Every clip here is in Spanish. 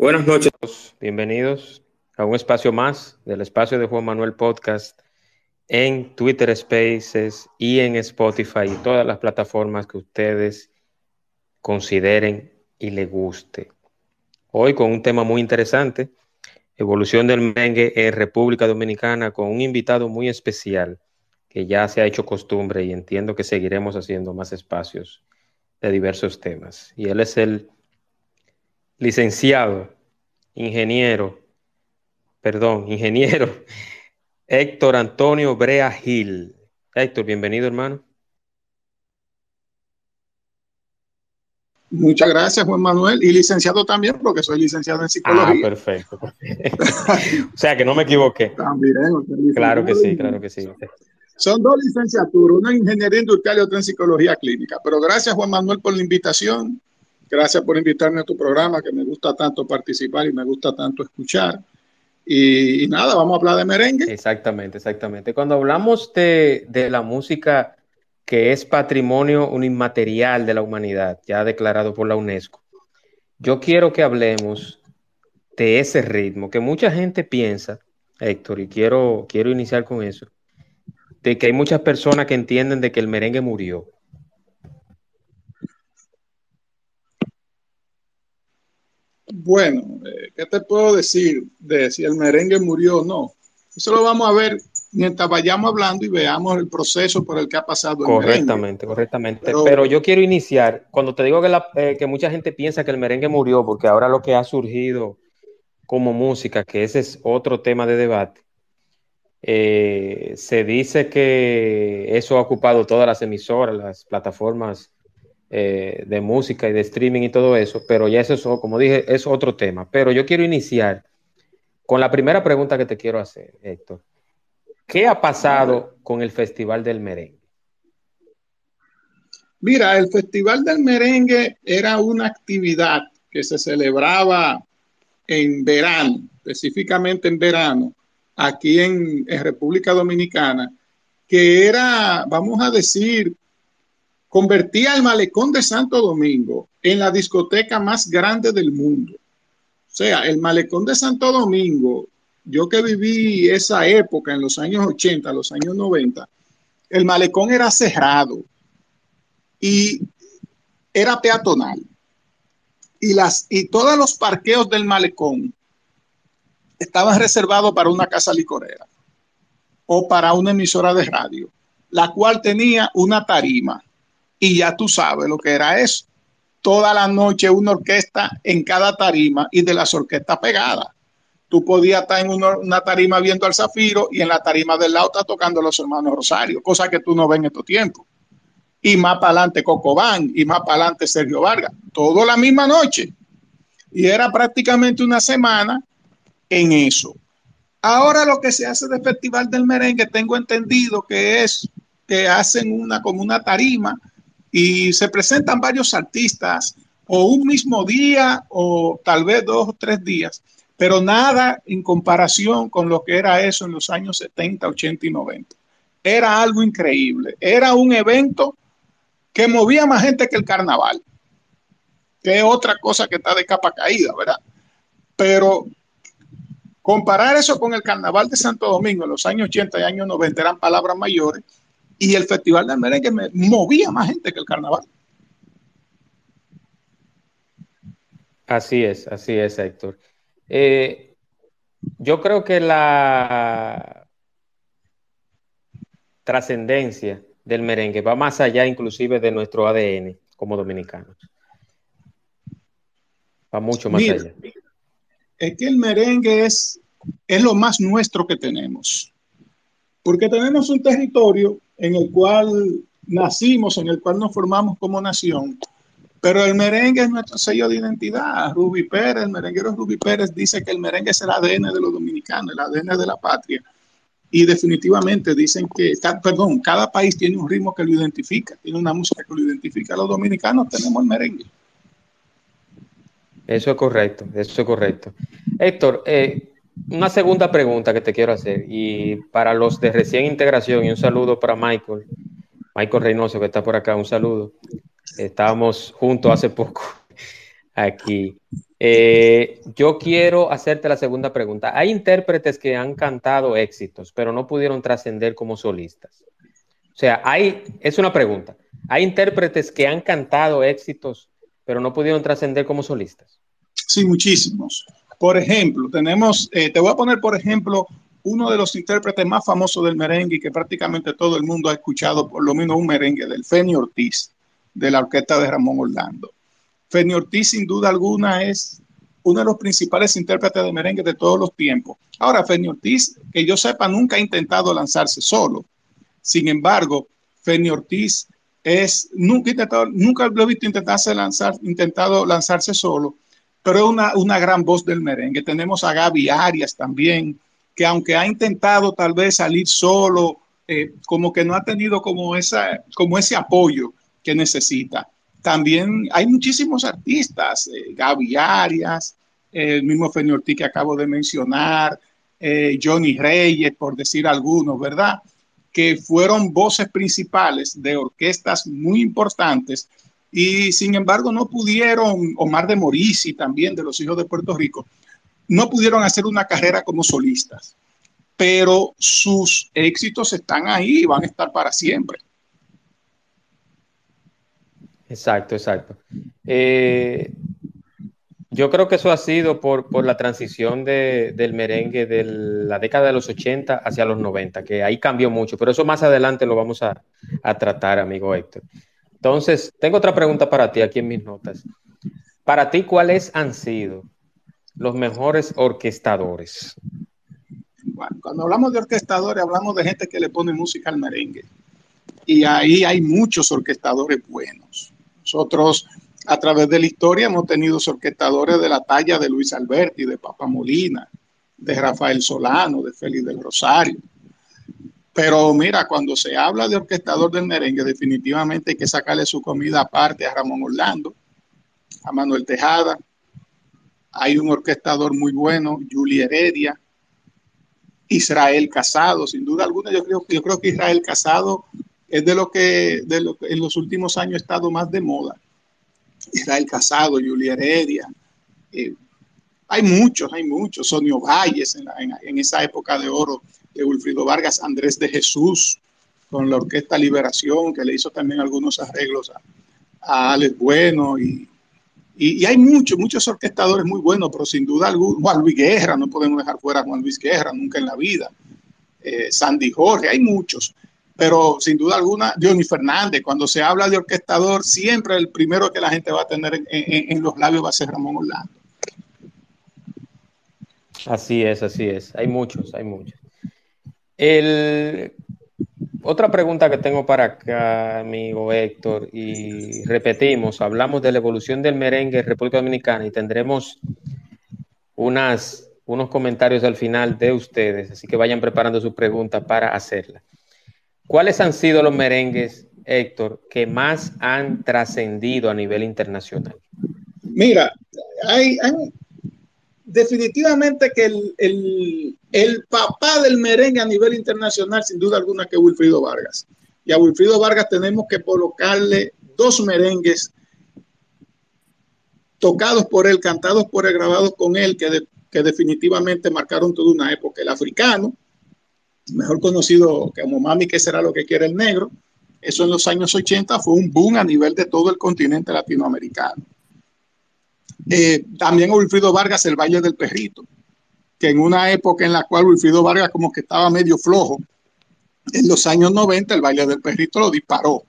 Buenas noches, bienvenidos a un espacio más del espacio de Juan Manuel Podcast en Twitter Spaces y en Spotify y todas las plataformas que ustedes consideren y les guste. Hoy con un tema muy interesante, evolución del merengue en República Dominicana con un invitado muy especial que ya se ha hecho costumbre y entiendo que seguiremos haciendo más espacios de diversos temas. Y él es el licenciado, ingeniero, perdón, ingeniero Héctor Antonio Brea Gil. Héctor, bienvenido, hermano. Muchas gracias, Juan Manuel. Y licenciado también, porque soy licenciado en psicología. Ah, perfecto. o sea, que no me equivoqué. También. Claro que sí, claro que sí. Son dos licenciaturas, una en ingeniería industrial y otra en psicología clínica. Pero gracias, Juan Manuel, por la invitación. Gracias por invitarme a tu programa, que me gusta tanto participar y me gusta tanto escuchar. Y, nada, vamos a hablar de merengue. Exactamente, exactamente. Cuando hablamos de, de la música que es patrimonio inmaterial de la humanidad, ya declarado por la UNESCO, yo quiero que hablemos de ese ritmo, que mucha gente piensa, Héctor, y quiero, quiero iniciar con eso, de que hay muchas personas que entienden de que el merengue murió. Bueno, eh, ¿qué te puedo decir de si el merengue murió o no? Eso lo vamos a ver mientras vayamos hablando y veamos el proceso por el que ha pasado el correctamente, Correctamente, Pero, yo quiero iniciar, cuando te digo que, eh, que mucha gente piensa que el merengue murió, porque ahora lo que ha surgido como música, que ese es otro tema de debate, eh, se dice que eso ha ocupado todas las emisoras, las plataformas eh, de música y de streaming y todo eso, pero ya eso, es, como dije, es otro tema. Pero yo quiero iniciar con la primera pregunta que te quiero hacer, Héctor. ¿Qué ha pasado con el Festival del Merengue? Mira, el Festival del Merengue era una actividad que se celebraba en verano, específicamente en verano, aquí en, en República Dominicana, que era, vamos a decir, convertía el malecón de Santo Domingo en la discoteca más grande del mundo. O sea, el malecón de Santo Domingo, yo que viví esa época en los años 80, los años 90, el malecón era cerrado y era peatonal. Y, las, y todos los parqueos del malecón estaban reservados para una casa licorera o para una emisora de radio, la cual tenía una tarima y ya tú sabes lo que era eso. Toda la noche una orquesta en cada tarima y de las orquestas pegadas. Tú podías estar en una, tarima viendo al Zafiro y en la tarima del lado está tocando los hermanos Rosario, cosa que tú no ves en estos tiempos. Y más para adelante Cocobán y más para adelante Sergio Vargas. Todo la misma noche. Y era prácticamente una semana en eso. Ahora lo que se hace de Festival del Merengue, tengo entendido que es que hacen una como una tarima y se presentan varios artistas o un mismo día o tal vez dos o tres días, pero nada en comparación con lo que era eso en los años 70, 80 y 90. Era algo increíble, era un evento que movía más gente que el carnaval, que es otra cosa que está de capa caída, ¿verdad? Pero comparar eso con el carnaval de Santo Domingo en los años 80 y años 90 eran palabras mayores y el Festival del Merengue me movía más gente que el carnaval. Así es, así es, Héctor. Eh, yo creo que la trascendencia del merengue va más allá inclusive de nuestro ADN como dominicanos. Va mucho más allá. Es que el merengue es, es lo más nuestro que tenemos. Porque tenemos un territorio en el cual nacimos, en el cual nos formamos como nación, Pero el merengue es nuestro sello de identidad. Ruby Pérez, el merenguero Ruby Pérez dice que el merengue es el ADN de los dominicanos, el ADN de la patria. Y definitivamente dicen que, perdón, cada país tiene un ritmo que lo identifica, tiene una música que lo identifica. Los dominicanos tenemos el merengue. Eso es correcto, eso es correcto. Héctor, eh, una segunda pregunta que te quiero hacer, y para los de recién integración, y un saludo para Michael, Michael Reynoso, que está por acá, un saludo. Estábamos juntos hace poco aquí. Eh, yo quiero hacerte la segunda pregunta. Hay intérpretes que han cantado éxitos, pero no pudieron trascender como solistas. O sea, hay, es una pregunta. Hay intérpretes que han cantado éxitos, pero no pudieron trascender como solistas. Sí, muchísimos. Por ejemplo, tenemos, eh, te voy a poner, por ejemplo, uno de los intérpretes más famosos del merengue que prácticamente todo el mundo ha escuchado por lo menos un merengue del Feni Ortiz, de la orquesta de Ramón Orlando. Feni Ortiz, sin duda alguna, es uno de los principales intérpretes de merengue de todos los tiempos. Ahora, Feni Ortiz, que yo sepa, nunca ha intentado lanzarse solo. Sin embargo, Feni Ortiz es, nunca, intentado, nunca lo he visto intentarse lanzar, intentado lanzarse solo, pero es una, una gran voz del merengue. Tenemos a Gaby Arias también, que aunque ha intentado tal vez salir solo, eh, como que no ha tenido como, esa, como ese apoyo que necesita. También hay muchísimos artistas, eh, Gaby Arias, el mismo Feni Ortiz que acabo de mencionar, eh, Johnny Reyes, por decir algunos, ¿verdad? Que fueron voces principales de orquestas muy importantes y sin embargo no pudieron, Omar de Morisi también, de los hijos de Puerto Rico, no pudieron hacer una carrera como solistas, pero sus éxitos están ahí y van a estar para siempre. Exacto, exacto. Eh, yo creo que eso ha sido por, la transición del merengue de la década de los 80 hacia los 90, que ahí cambió mucho, pero eso más adelante lo vamos a, a tratar, amigo Héctor. Entonces, tengo otra pregunta para ti aquí en mis notas. Para ti, ¿cuáles han sido los mejores orquestadores? Cuando hablamos de orquestadores, hablamos de gente que le pone música al merengue. Y ahí hay muchos orquestadores buenos. Nosotros a través de la historia hemos tenido orquestadores de la talla de Luis Alberti, de Papa Molina, de Rafael Solano, de Félix del Rosario. Pero mira, cuando se habla de orquestador del merengue, definitivamente hay que sacarle su comida aparte a Ramón Orlando, a Manuel Tejada. Hay un orquestador muy bueno, Juli Heredia, Israel Casado, sin duda alguna. Yo creo, yo creo que Israel Casado es de lo que, de lo en los últimos años ha estado más de moda. Israel Casado, Julia Heredia. Eh, hay muchos, hay muchos. Sonio Valles en, esa época de oro de Wilfrido Vargas, Andrés de Jesús con la Orquesta Liberación, que le hizo también algunos arreglos a, Alex Bueno. Y, y, hay muchos, muchos orquestadores muy buenos, pero sin duda alguna, Juan Luis Guerra, no podemos dejar fuera a Juan Luis Guerra nunca en la vida. Eh, Sandy Jorge, hay muchos pero sin duda alguna, Johnny Fernández, cuando se habla de orquestador, siempre el primero que la gente va a tener en, los labios va a ser Ramón Orlando. Así es, así es. Hay muchos, hay muchos. Otra pregunta que tengo para acá, amigo Héctor, y repetimos, hablamos de la evolución del merengue en República Dominicana y tendremos unas, unos comentarios al final de ustedes, así que vayan preparando su pregunta para hacerla. ¿Cuáles han sido los merengues, Héctor, que más han trascendido a nivel internacional? Mira, hay, definitivamente que el, papá del merengue a nivel internacional, sin duda alguna, que Wilfrido Vargas. Y a Wilfrido Vargas tenemos que colocarle dos merengues tocados por él, cantados por él, grabados con él, que, que definitivamente marcaron toda una época. El africano, mejor conocido como Mami, que será lo que quiere el negro. Eso en los años 80 fue un boom a nivel de todo el continente latinoamericano. Eh, también Wilfrido Vargas, El Valle del Perrito, que en una época en la cual Wilfrido Vargas como que estaba medio flojo, en los años 90 el Valle del Perrito lo disparó.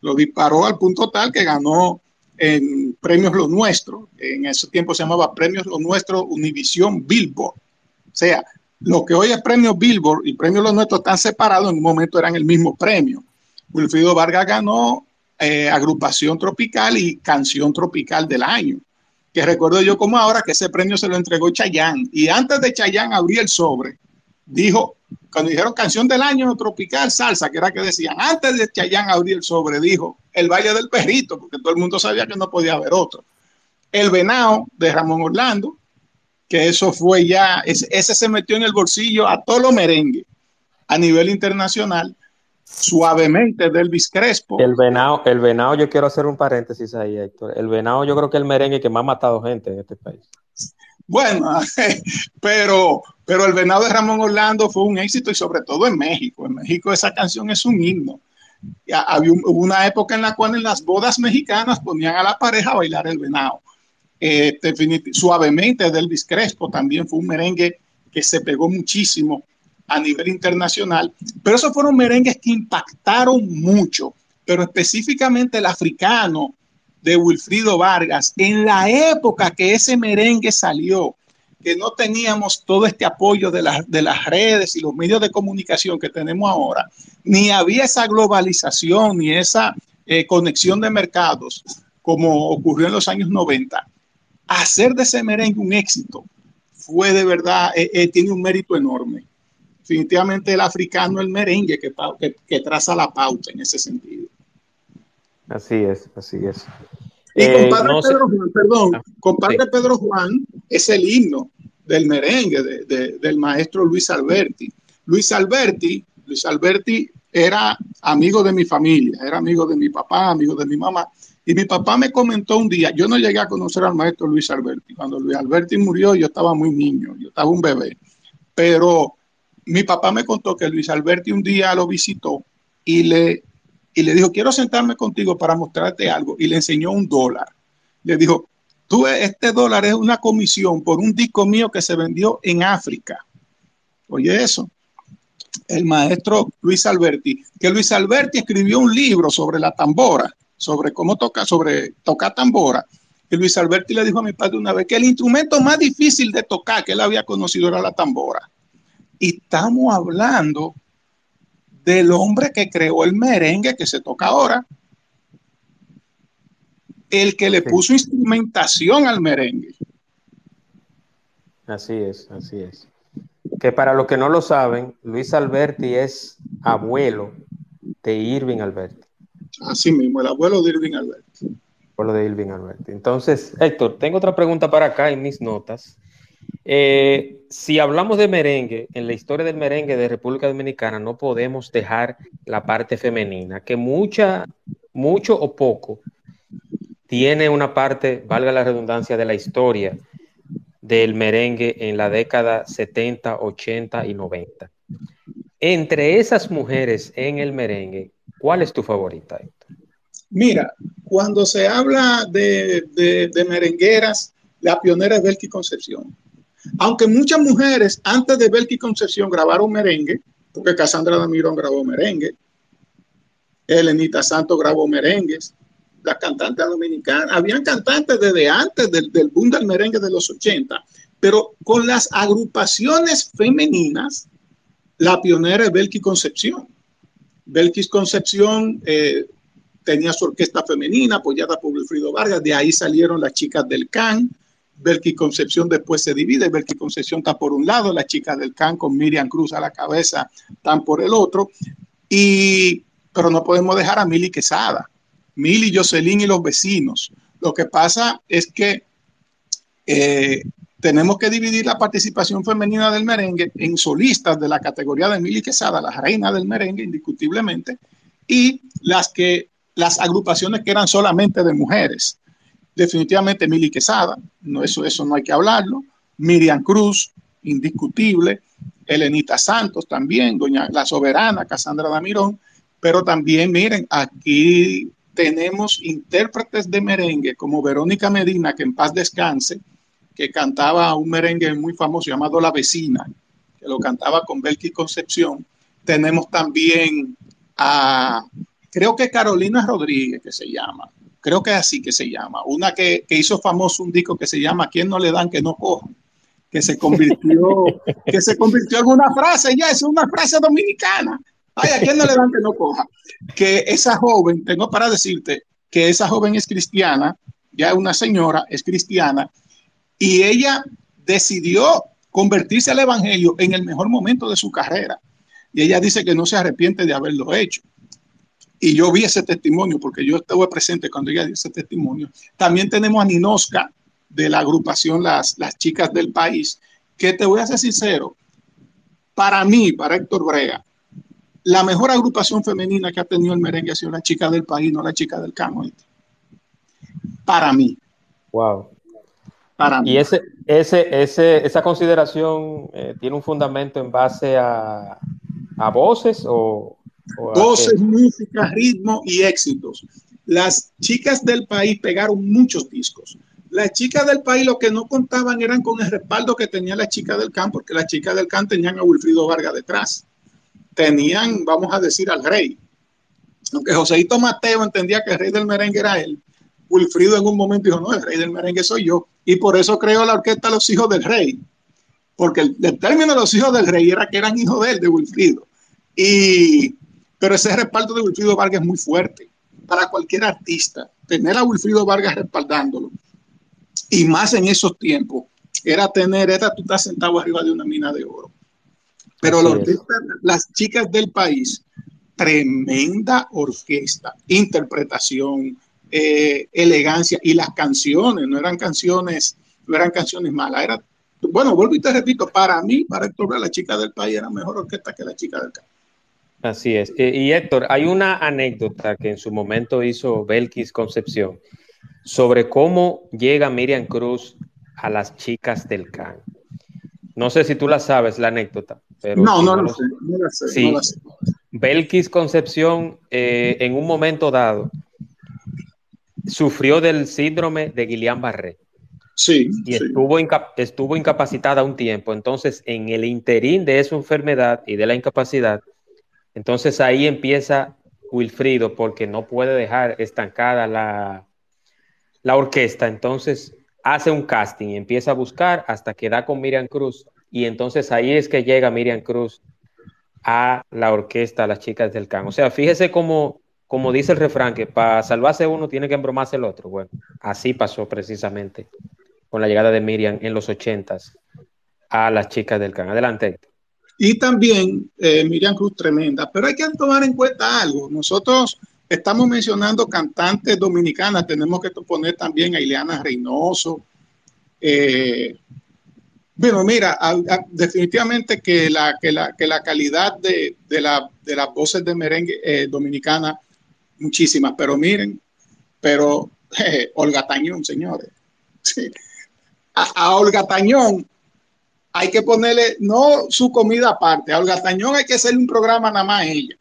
Lo disparó al punto tal que ganó en Premios Lo Nuestro, en ese tiempo se llamaba Premios Lo Nuestro Univisión Billboard. O sea, lo que hoy es premio Billboard y premio Los Nuestros están separados, en un momento eran el mismo premio. Wilfrido Vargas ganó eh, agrupación tropical y canción tropical del año. Que recuerdo yo como ahora que ese premio se lo entregó Chayán. Y antes de Chayán abrir el sobre, dijo, cuando dijeron canción del año tropical salsa, que era que decían, antes de Chayán abrir el sobre, dijo el Valle del Perrito, porque todo el mundo sabía que no podía haber otro. El Venao de Ramón Orlando, que eso fue ya, ese, ese se metió en el bolsillo a todo lo merengue a nivel internacional suavemente del Elvis Crespo. El venado, el venado, yo quiero hacer un paréntesis ahí, Héctor. El venado, yo creo que es el merengue que más ha matado gente en este país. Bueno, pero, pero el venado de Ramón Orlando fue un éxito y sobre todo en México. En México esa canción es un himno. Había una época en la cual en las bodas mexicanas ponían a la pareja a bailar el venado. Eh, suavemente de Elvis Crespo también fue un merengue que se pegó muchísimo a nivel internacional, pero esos fueron merengues que impactaron mucho, pero específicamente el africano de Wilfrido Vargas, en la época que ese merengue salió, que no teníamos todo este apoyo de, de las redes y los medios de comunicación que tenemos ahora, ni había esa globalización, ni esa eh, conexión de mercados como ocurrió en los años 90, hacer de ese merengue un éxito fue de verdad, eh, eh, tiene un mérito enorme definitivamente el africano, el merengue que, que, traza la pauta en ese sentido. Así es, así es. Y eh, compadre Pedro Juan, perdón, ah, compadre Pedro Juan es el himno del merengue del maestro Luis Alberti. Luis Alberti, Luis Alberti era amigo de mi familia, era amigo de mi papá, amigo de mi mamá. Y mi papá me comentó un día, yo no llegué a conocer al maestro Luis Alberti. Cuando Luis Alberti murió, yo estaba muy niño, yo estaba un bebé. Pero mi papá me contó que Luis Alberti un día lo visitó y le, y le dijo, quiero sentarme contigo para mostrarte algo. Y le enseñó un dólar. Le dijo, tú, este dólar es una comisión por un disco mío que se vendió en África. Oye eso. El maestro Luis Alberti, que Luis Alberti escribió un libro sobre la tambora, sobre cómo toca, sobre tocar tambora. Y Luis Alberti le dijo a mi padre una vez que el instrumento más difícil de tocar que él había conocido era la tambora. Y estamos hablando del hombre que creó el merengue que se toca ahora, el que le puso instrumentación al merengue. Así es, así es. Que para los que no lo saben, Luis Alberti es abuelo de Irving Alberti. Así mismo, el abuelo de Irving Alberti. Abuelo de Irving Alberti. Entonces, Héctor, tengo otra pregunta para acá en mis notas. Eh, si hablamos de merengue, en la historia del merengue de República Dominicana no podemos dejar la parte femenina, que mucha, mucho o poco tiene una parte, valga la redundancia, de la historia del merengue en la década 70, 80 y 90. Entre esas mujeres en el merengue, ¿cuál es tu favorita, Mira, cuando se habla de, de merengueras, la pionera es Belki Concepción. Aunque muchas mujeres antes de Belki Concepción grabaron merengue, porque Cassandra Damirón grabó merengue, Elenita Santos grabó merengues, las cantantes dominicanas, habían cantantes desde antes del, del boom del merengue de los 80, pero con las agrupaciones femeninas, la pionera es Belki Concepción. Belkis Concepción eh, tenía su orquesta femenina apoyada por Wilfrido Vargas, de ahí salieron las chicas del CAN, Belki Concepción después se divide, Belki Concepción está por un lado, las chicas del CAN con Miriam Cruz a la cabeza están por el otro, y, pero no podemos dejar a Mili Quesada, Mili, Jocelyn y los vecinos. Lo que pasa es que eh, tenemos que dividir la participación femenina del merengue en solistas de la categoría de Mili Quesada, la reina del merengue, indiscutiblemente, y las que las agrupaciones que eran solamente de mujeres definitivamente Mili Quesada, no, eso, eso no hay que hablarlo, Miriam Cruz, indiscutible, Elenita Santos también, Doña La Soberana, Casandra Damirón, pero también miren, aquí tenemos intérpretes de merengue como Verónica Medina, que en paz descanse, que cantaba un merengue muy famoso llamado La Vecina, que lo cantaba con Belki Concepción. Tenemos también a, creo que Carolina Rodríguez, que se llama, creo que es así que se llama, una que, hizo famoso un disco que se llama ¿Quién no le dan que no cojan? Que se convirtió, que se convirtió en una frase, ya es una frase dominicana. Ay, a quién no le dan que no coja. Que esa joven, tengo para decirte que esa joven es cristiana, ya una señora, es cristiana, y ella decidió convertirse al Evangelio en el mejor momento de su carrera. Y ella dice que no se arrepiente de haberlo hecho. Y yo vi ese testimonio porque yo estuve presente cuando ella dio ese testimonio. También tenemos a Ninoska de la agrupación Las, las Chicas del País, que te voy a ser sincero, para mí, para Héctor Brea, la mejor agrupación femenina que ha tenido el merengue ha sido la chica del país, no la chica del cano. Para mí. Wow. Para mí. Y ese, ese, ese, esa consideración eh, tiene un fundamento en base a, a voces o, voces, música, ritmo y éxitos. Las chicas del país pegaron muchos discos. Las chicas del país lo que no contaban eran con el respaldo que tenía la chica del campo, porque las chicas del campo tenían a Wilfrido Vargas detrás tenían, vamos a decir, al rey. Aunque Joséito Mateo entendía que el rey del merengue era él, Wilfrido en un momento dijo, no, el rey del merengue soy yo. Y por eso creó la orquesta Los Hijos del Rey. Porque el, término de los hijos del rey era que eran hijos de él, de Wilfrido. Y, pero ese respaldo de Wilfrido Vargas es muy fuerte para cualquier artista. Tener a Wilfrido Vargas respaldándolo. Y más en esos tiempos, era tener, era tú estás sentado arriba de una mina de oro. Pero las chicas del país, tremenda orquesta, interpretación, eh, elegancia y las canciones, no eran canciones, no eran canciones malas, era, bueno, vuelvo y te repito, para mí, para Héctor, la chica del país era mejor orquesta que la chica del campo. Así es. Eh, y Héctor, hay una anécdota que en su momento hizo Belkis Concepción sobre cómo llega Miriam Cruz a las chicas del CAN. No sé si tú la sabes, la anécdota. Pero no, no, sé, sí. Belkis Concepción, eh, en un momento dado, sufrió del síndrome de Guillain-Barré. Sí. Y Estuvo, estuvo incapacitada un tiempo. Entonces, en el interín de esa enfermedad y de la incapacidad, entonces ahí empieza Wilfrido porque no puede dejar estancada la, la orquesta. Entonces, hace un casting y empieza a buscar hasta que da con Miriam Cruz. Y entonces ahí es que llega Miriam Cruz a la orquesta, a las chicas del can. O sea, fíjese cómo, como dice el refrán, que para salvarse uno tiene que embromarse el otro. Bueno, así pasó precisamente con la llegada de Miriam en los ochentas a las chicas del can. Adelante. Y también eh, Miriam Cruz tremenda, pero hay que tomar en cuenta algo. Nosotros estamos mencionando cantantes dominicanas, tenemos que poner también a Ileana Reynoso. Eh, bueno, mira, definitivamente que la, que la, que la calidad de, de, la, de las voces de merengue eh, dominicana, muchísimas, pero miren, pero Olga Tañón, señores. A, a, Olga Tañón hay que ponerle, no su comida aparte, a Olga Tañón hay que hacerle un programa nada más a ella,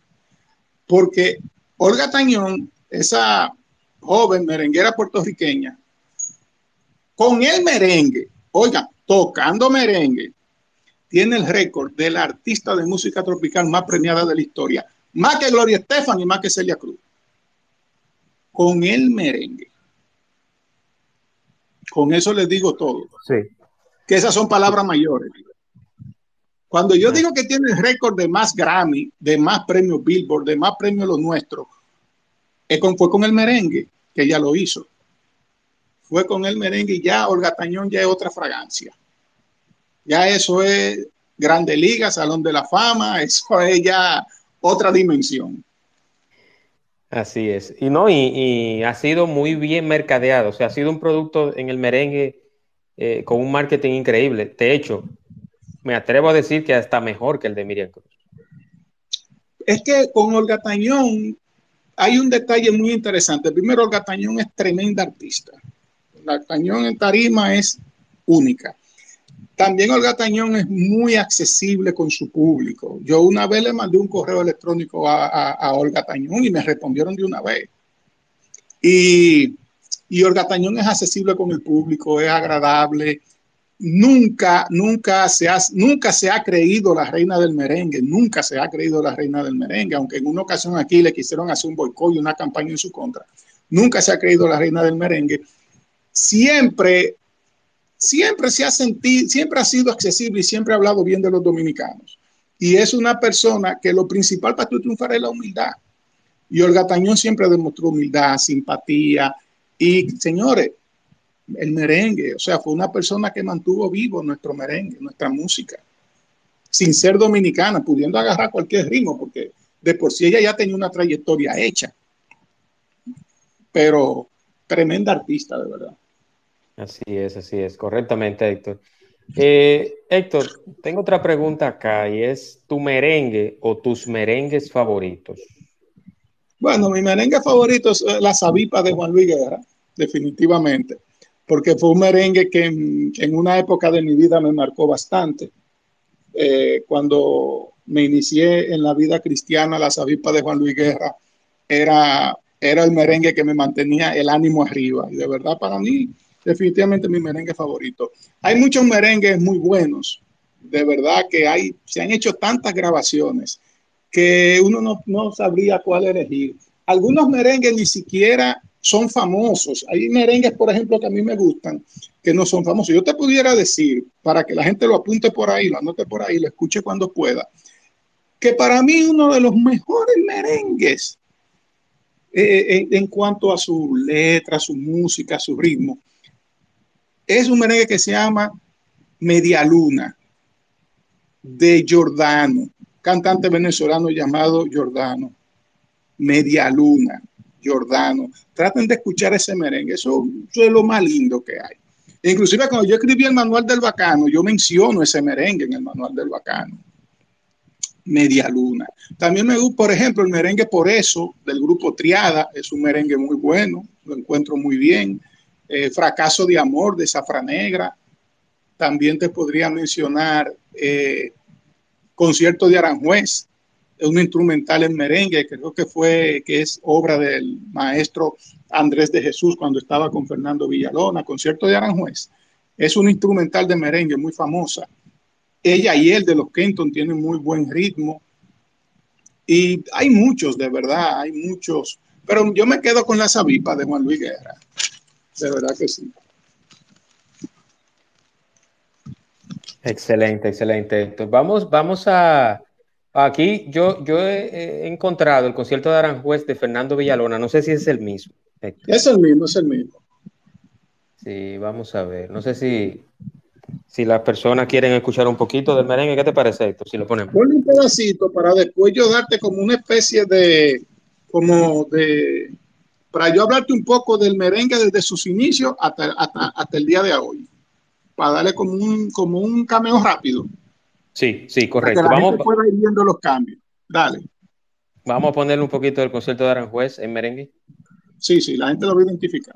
porque Olga Tañón, esa joven merenguera puertorriqueña, con el merengue, oiga, tocando merengue, tiene el récord de la artista de música tropical más premiada de la historia, más que Gloria Estefan y más que Celia Cruz. Con el merengue. Con eso les digo todo. Sí. Que esas son palabras mayores. Cuando yo digo que tiene el récord de más Grammy, de más premios Billboard, de más premios los nuestros, fue con el merengue que ella lo hizo. Fue con el merengue y ya Olga Tañón ya es otra fragancia. Ya eso es Grande Liga, Salón de la Fama, eso es ya otra dimensión. Así es. Y no, y, ha sido muy bien mercadeado. O sea, ha sido un producto en el merengue eh, con un marketing increíble. De hecho, me atrevo a decir que hasta mejor que el de Miriam Cruz. Es que con Olga Tañón hay un detalle muy interesante. Primero, Olga Tañón es tremenda artista. Olga Tañón en tarima es única. También Olga Tañón es muy accesible con su público. Yo una vez le mandé un correo electrónico a, a Olga Tañón y me respondieron de una vez. Y, y Olga Tañón es accesible con el público, es agradable, nunca, nunca se, ha, nunca se ha creído la reina del merengue, nunca se ha creído la reina del merengue, aunque en una ocasión aquí le quisieron hacer un boicot y una campaña en su contra. Nunca se ha creído la reina del merengue. Siempre, siempre se ha sentido, siempre ha sido accesible y siempre ha hablado bien de los dominicanos. Y es una persona que lo principal para tu triunfar es la humildad. Y Olga Tañón siempre demostró humildad, simpatía. Y señores, el merengue, o sea, fue una persona que mantuvo vivo nuestro merengue, nuestra música, sin ser dominicana, pudiendo agarrar cualquier ritmo, porque de por sí ella ya tenía una trayectoria hecha. Pero tremenda artista, de verdad. Así es, así es, correctamente, Héctor. Eh, Héctor, tengo otra pregunta acá y es tu merengue o tus merengues favoritos. Bueno, mi merengue favorito es la Sabipa de Juan Luis Guerra, definitivamente, porque fue un merengue que en, una época de mi vida me marcó bastante. Eh, cuando me inicié en la vida cristiana, la Sabipa de Juan Luis Guerra era, era el merengue que me mantenía el ánimo arriba. Y de verdad, para mí, definitivamente mi merengue favorito. Hay muchos merengues muy buenos, de verdad que hay, se han hecho tantas grabaciones que uno no, no sabría cuál elegir. Algunos merengues ni siquiera son famosos. Hay merengues, por ejemplo, que a mí me gustan, que no son famosos. Yo te pudiera decir, para que la gente lo apunte por ahí, lo anote por ahí, lo escuche cuando pueda, que para mí uno de los mejores merengues eh, en, en, cuanto a su letra, su música, su ritmo, es un merengue que se llama Media Luna de Jordano, cantante venezolano llamado Jordano. Media Luna, Jordano. Traten de escuchar ese merengue, eso, es lo más lindo que hay. Inclusive cuando yo escribí el manual del bacano, yo menciono ese merengue en el manual del bacano. Media Luna. También me gusta, por ejemplo, el merengue Por eso, del grupo Triada, es un merengue muy bueno, lo encuentro muy bien. Eh, fracaso de Amor de Zafra Negra. También te podría mencionar eh, Concierto de Aranjuez, un instrumental en merengue, creo que fue, que es obra del maestro Andrés de Jesús cuando estaba con Fernando Villalona, Concierto de Aranjuez. Es un instrumental de merengue muy famosa. Ella y él de los Kenton tienen muy buen ritmo. Y hay muchos, de verdad, hay muchos. Pero yo me quedo con la Sabipa de Juan Luis Guerra de verdad que sí. Excelente, excelente. Entonces, vamos, vamos a. Aquí yo, yo he, encontrado el concierto de Aranjuez de Fernando Villalona. No sé si es el mismo. Es el mismo, es el mismo. Sí, vamos a ver. No sé si, si las personas quieren escuchar un poquito del merengue. ¿Qué te parece esto? Si lo ponemos. Ponle un pedacito para después yo darte como una especie de, como de, para yo hablarte un poco del merengue desde sus inicios hasta, hasta, el día de hoy, para darle como un, como un cameo rápido. Sí, sí, correcto. Para que la Vamos pueda ir viendo los cambios. Dale. Vamos a ponerle un poquito del concierto de Aranjuez en merengue. Sí, sí, la gente lo va a identificar.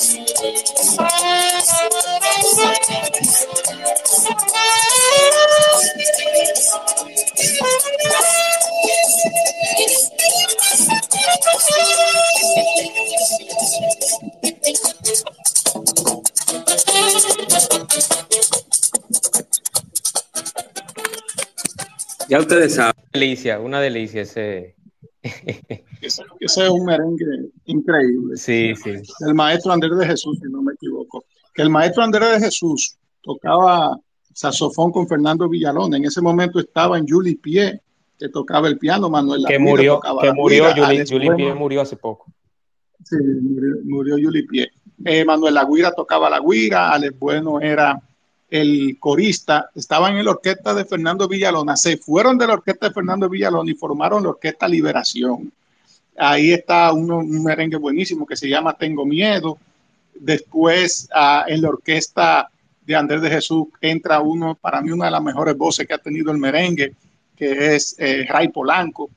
Ya ustedes saben. Delicia, una delicia ese. Ese, es un merengue increíble. Sí, sí. El maestro Andrés de Jesús, si no me equivoco. Que el maestro Andrés de Jesús tocaba saxofón con Fernando Villalón. En ese momento estaba en Julie Pie, que tocaba el piano, Manuel Que murió, que murió, Julie, Pie murió hace poco. Sí, murió, murió Julie Pie. Eh, Manuel Laguira tocaba la guira, Alex Bueno era el corista, estaban en la orquesta de Fernando Villalona, se fueron de la orquesta de Fernando Villalona y formaron la orquesta Liberación. Ahí está un merengue buenísimo que se llama Tengo Miedo. Después, ah, en la orquesta de Andrés de Jesús, entra uno, para mí, una de las mejores voces que ha tenido el merengue, que es eh, Ray Polanco,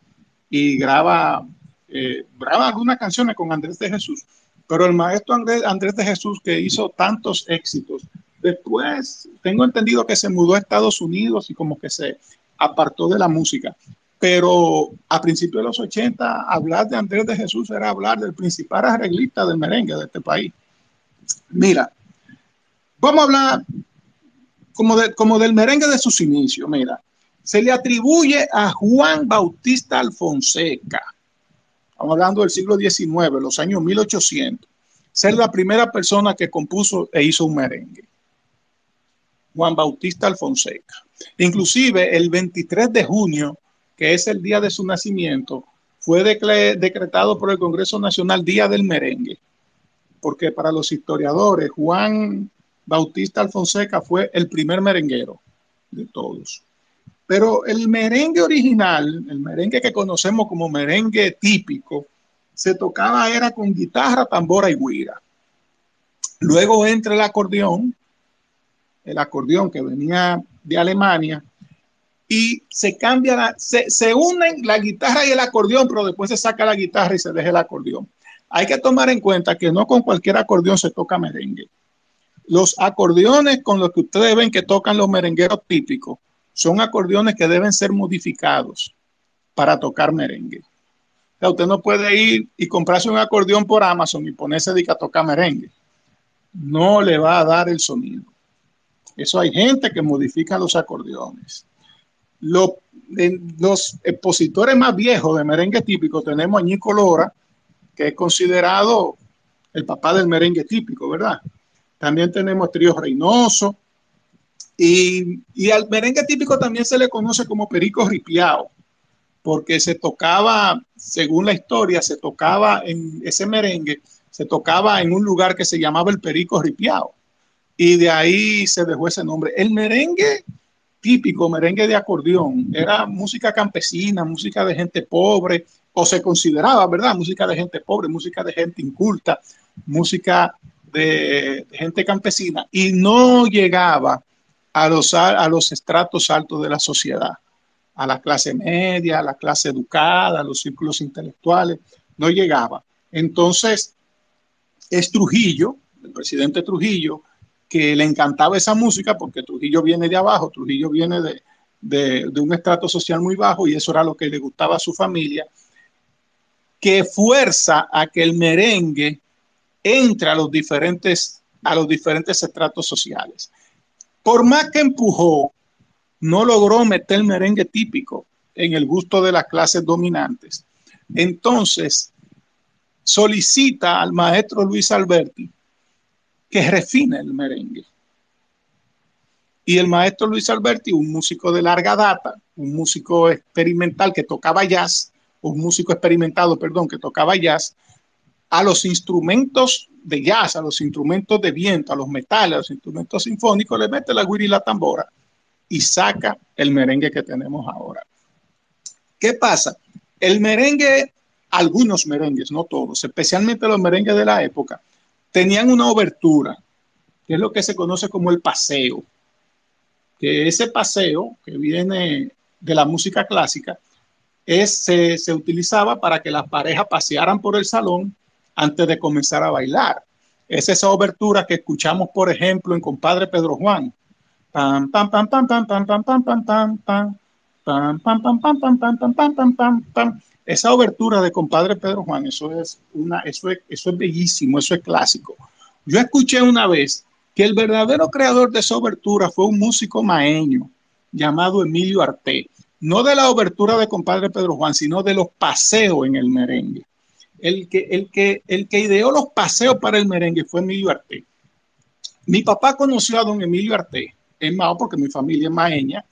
y graba, eh, graba algunas canciones con Andrés de Jesús. Pero el maestro Andrés, Andrés de Jesús, que hizo tantos éxitos, después tengo entendido que se mudó a Estados Unidos y como que se apartó de la música. Pero a principios de los 80, hablar de Andrés de Jesús era hablar del principal arreglista del merengue de este país. Mira, vamos a hablar como, de, como del merengue de sus inicios. Mira, se le atribuye a Juan Bautista Alfonseca, estamos hablando del siglo XIX, los años 1800, ser la primera persona que compuso e hizo un merengue. Juan Bautista Alfonseca. Inclusive el 23 de junio, que es el día de su nacimiento, fue decretado por el Congreso Nacional Día del Merengue, porque para los historiadores Juan Bautista Alfonseca fue el primer merenguero de todos. Pero el merengue original, el merengue que conocemos como merengue típico, se tocaba era con guitarra, tambora y guira. Luego entra el acordeón, el acordeón que venía de Alemania, y se cambia, se, se, unen la guitarra y el acordeón, pero después se saca la guitarra y se deja el acordeón. Hay que tomar en cuenta que no con cualquier acordeón se toca merengue. Los acordeones con los que ustedes ven que tocan los merengueros típicos son acordeones que deben ser modificados para tocar merengue. O sea, usted no puede ir y comprarse un acordeón por Amazon y ponerse a tocar merengue. No le va a dar el sonido. Eso hay gente que modifica los acordeones. Los, expositores más viejos de merengue típico tenemos a Nico Lora, que es considerado el papá del merengue típico, ¿verdad? También tenemos Trío Reynoso. Y, y, al merengue típico también se le conoce como perico ripiao, porque se tocaba, según la historia, se tocaba en ese merengue, se tocaba en un lugar que se llamaba el perico ripiao y de ahí se dejó ese nombre. El merengue típico, merengue de acordeón, era música campesina, música de gente pobre, o se consideraba, ¿verdad? Música de gente pobre, música de gente inculta, música de, gente campesina, y no llegaba a los, a los estratos altos de la sociedad, a la clase media, a la clase educada, a los círculos intelectuales, no llegaba. Entonces, es Trujillo, el presidente Trujillo, que le encantaba esa música porque Trujillo viene de abajo, Trujillo viene de, un estrato social muy bajo y eso era lo que le gustaba a su familia, que fuerza a que el merengue entre a los diferentes, a los diferentes estratos sociales. Por más que empujó, no logró meter el merengue típico en el gusto de las clases dominantes. Entonces, solicita al maestro Luis Alberti que refine el merengue. Y el maestro Luis Alberti, un músico de larga data, un músico experimental que tocaba jazz, un músico experimentado, perdón, que tocaba jazz, a los instrumentos de jazz, a los instrumentos de viento, a los metales, a los instrumentos sinfónicos, le mete la guira y la tambora y saca el merengue que tenemos ahora. ¿Qué pasa? El merengue, algunos merengues, no todos, especialmente los merengues de la época, tenían una obertura, que es lo que se conoce como el paseo. Que ese paseo, que viene de la música clásica, es, se, utilizaba para que las parejas pasearan por el salón antes de comenzar a bailar. Es esa obertura que escuchamos, por ejemplo, en Compadre Pedro Juan. Esa obertura de compadre Pedro Juan, eso es una, eso es, eso es bellísimo, eso es clásico. Yo escuché una vez que el verdadero creador de esa obertura fue un músico maeño llamado Emilio Arte, no de la obertura de compadre Pedro Juan, sino de los paseos en el merengue. El que, el que, el que ideó los paseos para el merengue fue Emilio Arte. Mi papá conoció a don Emilio Arte en Mao porque mi familia es maeña.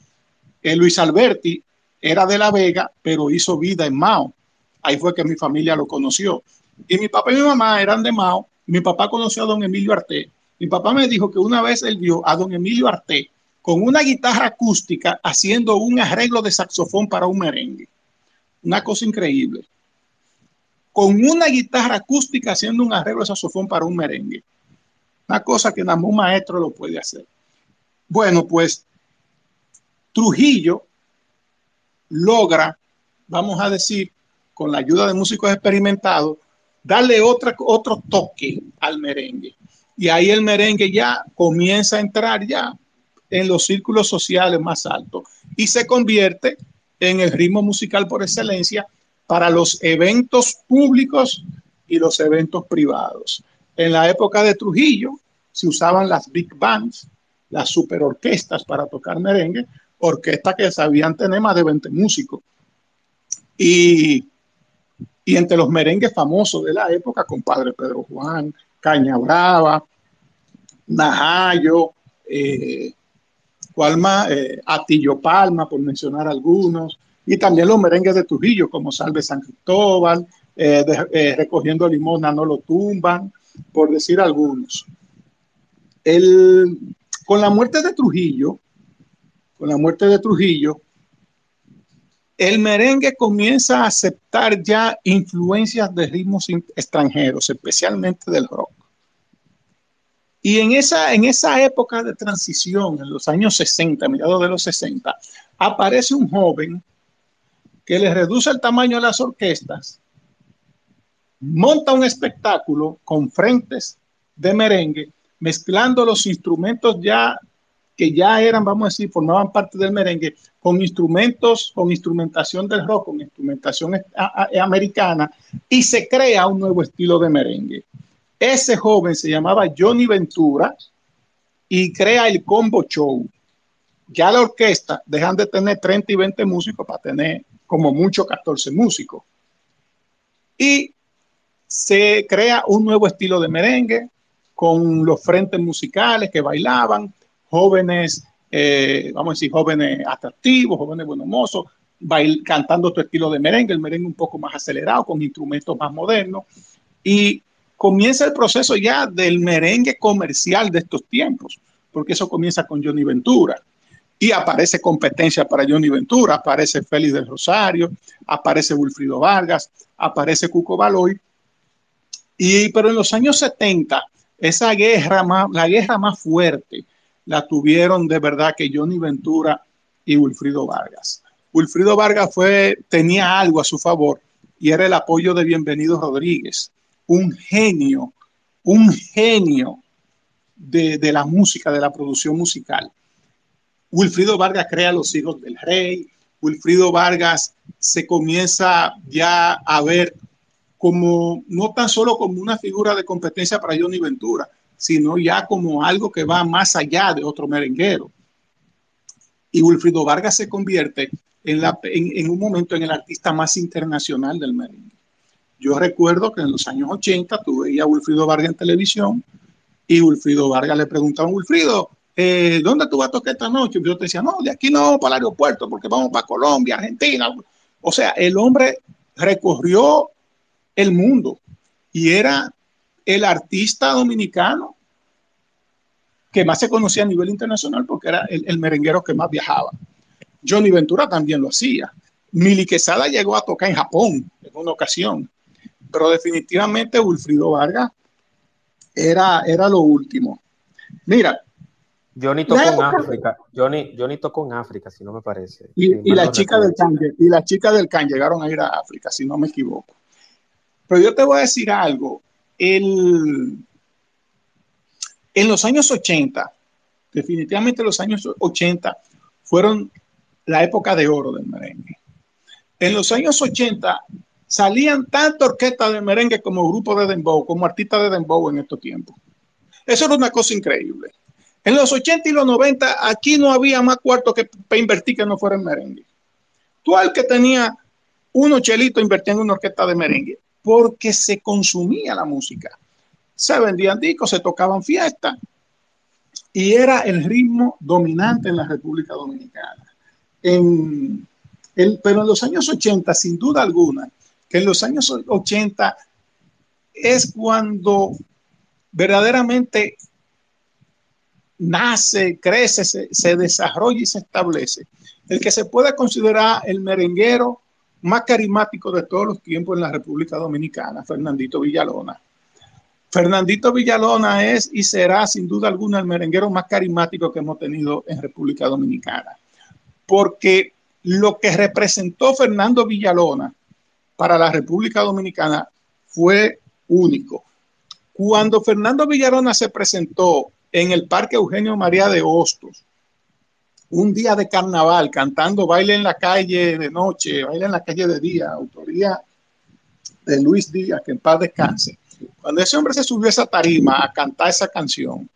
Luis Alberti era de La Vega, pero hizo vida en Mao. Ahí fue que mi familia lo conoció. Y mi papá y mi mamá eran de Mao. Mi papá conoció a don Emilio Arte. Mi papá me dijo que una vez él vio a don Emilio Arte con una guitarra acústica haciendo un arreglo de saxofón para un merengue. Una cosa increíble. Con una guitarra acústica haciendo un arreglo de saxofón para un merengue. Una cosa que nada maestro lo puede hacer. Bueno, pues Trujillo logra, vamos a decir, con la ayuda de músicos experimentados, darle otra, otro toque al merengue. Y ahí el merengue ya comienza a entrar ya en los círculos sociales más altos y se convierte en el ritmo musical por excelencia para los eventos públicos y los eventos privados. En la época de Trujillo se usaban las big bands, las superorquestas para tocar merengue, orquestas que sabían tener más de 20 músicos. Y, y entre los merengues famosos de la época, compadre Pedro Juan, Caña Brava, Najayo, eh, eh, Atillo Palma, por mencionar algunos, y también los merengues de Trujillo, como Salve San Cristóbal, eh, Recogiendo Limona no lo tumban, por decir algunos. El, con la muerte de Trujillo, con la muerte de Trujillo, el merengue comienza a aceptar ya influencias de ritmos extranjeros, especialmente del rock. Y en esa, en esa época de transición, en los años 60, mediados de los 60, aparece un joven que le reduce el tamaño de las orquestas, monta un espectáculo con frentes de merengue, mezclando los instrumentos ya que ya eran, vamos a decir, formaban parte del merengue, con instrumentos, con instrumentación del rock, con instrumentación americana, y se crea un nuevo estilo de merengue. Ese joven se llamaba Johnny Ventura y crea el Combo Show. Ya la orquesta dejan de tener 30 y 20 músicos para tener como mucho 14 músicos. Y se crea un nuevo estilo de merengue con los frentes musicales que bailaban, jóvenes, eh, vamos a decir, jóvenes atractivos, jóvenes buenos mozos, cantando tu estilo de merengue, el merengue un poco más acelerado, con instrumentos más modernos. Y comienza el proceso ya del merengue comercial de estos tiempos, porque eso comienza con Johnny Ventura y aparece competencia para Johnny Ventura, aparece Félix del Rosario, aparece Wilfrido Vargas, aparece Cuco Baloy. Y, pero en los años 70, esa guerra más, la guerra más fuerte la tuvieron de verdad que Johnny Ventura y Wilfrido Vargas. Wilfrido Vargas fue, tenía algo a su favor y era el apoyo de Bienvenido Rodríguez, un genio, un genio de, de la música, de la producción musical. Wilfrido Vargas crea Los Hijos del Rey. Wilfrido Vargas se comienza ya a ver como no tan solo como una figura de competencia para Johnny Ventura, sino ya como algo que va más allá de otro merenguero. Y Wilfrido Vargas se convierte en, la, en, un momento en el artista más internacional del merengue. Yo recuerdo que en los años 80 tuve a Wilfrido Vargas en televisión y Wilfrido Vargas le preguntaba a Wilfrido, eh, ¿dónde tú vas a tocar esta noche? Y yo te decía, no, de aquí no, para el aeropuerto, porque vamos para Colombia, Argentina. O sea, el hombre recorrió el mundo y era el artista dominicano que más se conocía a nivel internacional porque era el, merenguero que más viajaba. Johnny Ventura también lo hacía. Mili Quesada llegó a tocar en Japón en una ocasión, pero definitivamente Wilfrido Vargas era, era lo último. Mira, Johnny tocó en África. Johnny, Johnny tocó en África, si no me parece. Y, la chica del Can, y la chica del Can llegaron a ir a África, si no me equivoco. Pero yo te voy a decir algo. El, en los años 80, definitivamente los años 80 fueron la época de oro del merengue. En los años 80 salían tanto orquestas de merengue como grupos de dembow, como artistas de dembow en estos tiempos. Eso era una cosa increíble. En los 80 y los 90 aquí no había más cuarto que para invertir que no fuera en merengue. Tú al que tenía unos chelitos invirtiendo en una orquesta de merengue, porque se consumía la música. Se vendían discos, se tocaban fiestas y era el ritmo dominante en la República Dominicana. En pero en los años 80, sin duda alguna, que en los años 80 es cuando verdaderamente nace, crece, se, desarrolla y se establece. El que se puede considerar el merenguero más carismático de todos los tiempos en la República Dominicana, Fernandito Villalona. Fernandito Villalona es y será sin duda alguna el merenguero más carismático que hemos tenido en República Dominicana, porque lo que representó Fernando Villalona para la República Dominicana fue único. Cuando Fernando Villalona se presentó en el Parque Eugenio María de Hostos, un día de carnaval, cantando baile en la calle de noche, baile en la calle de día, autoría de Luis Díaz, que en paz descanse. Cuando ese hombre se subió a esa tarima a cantar esa canción,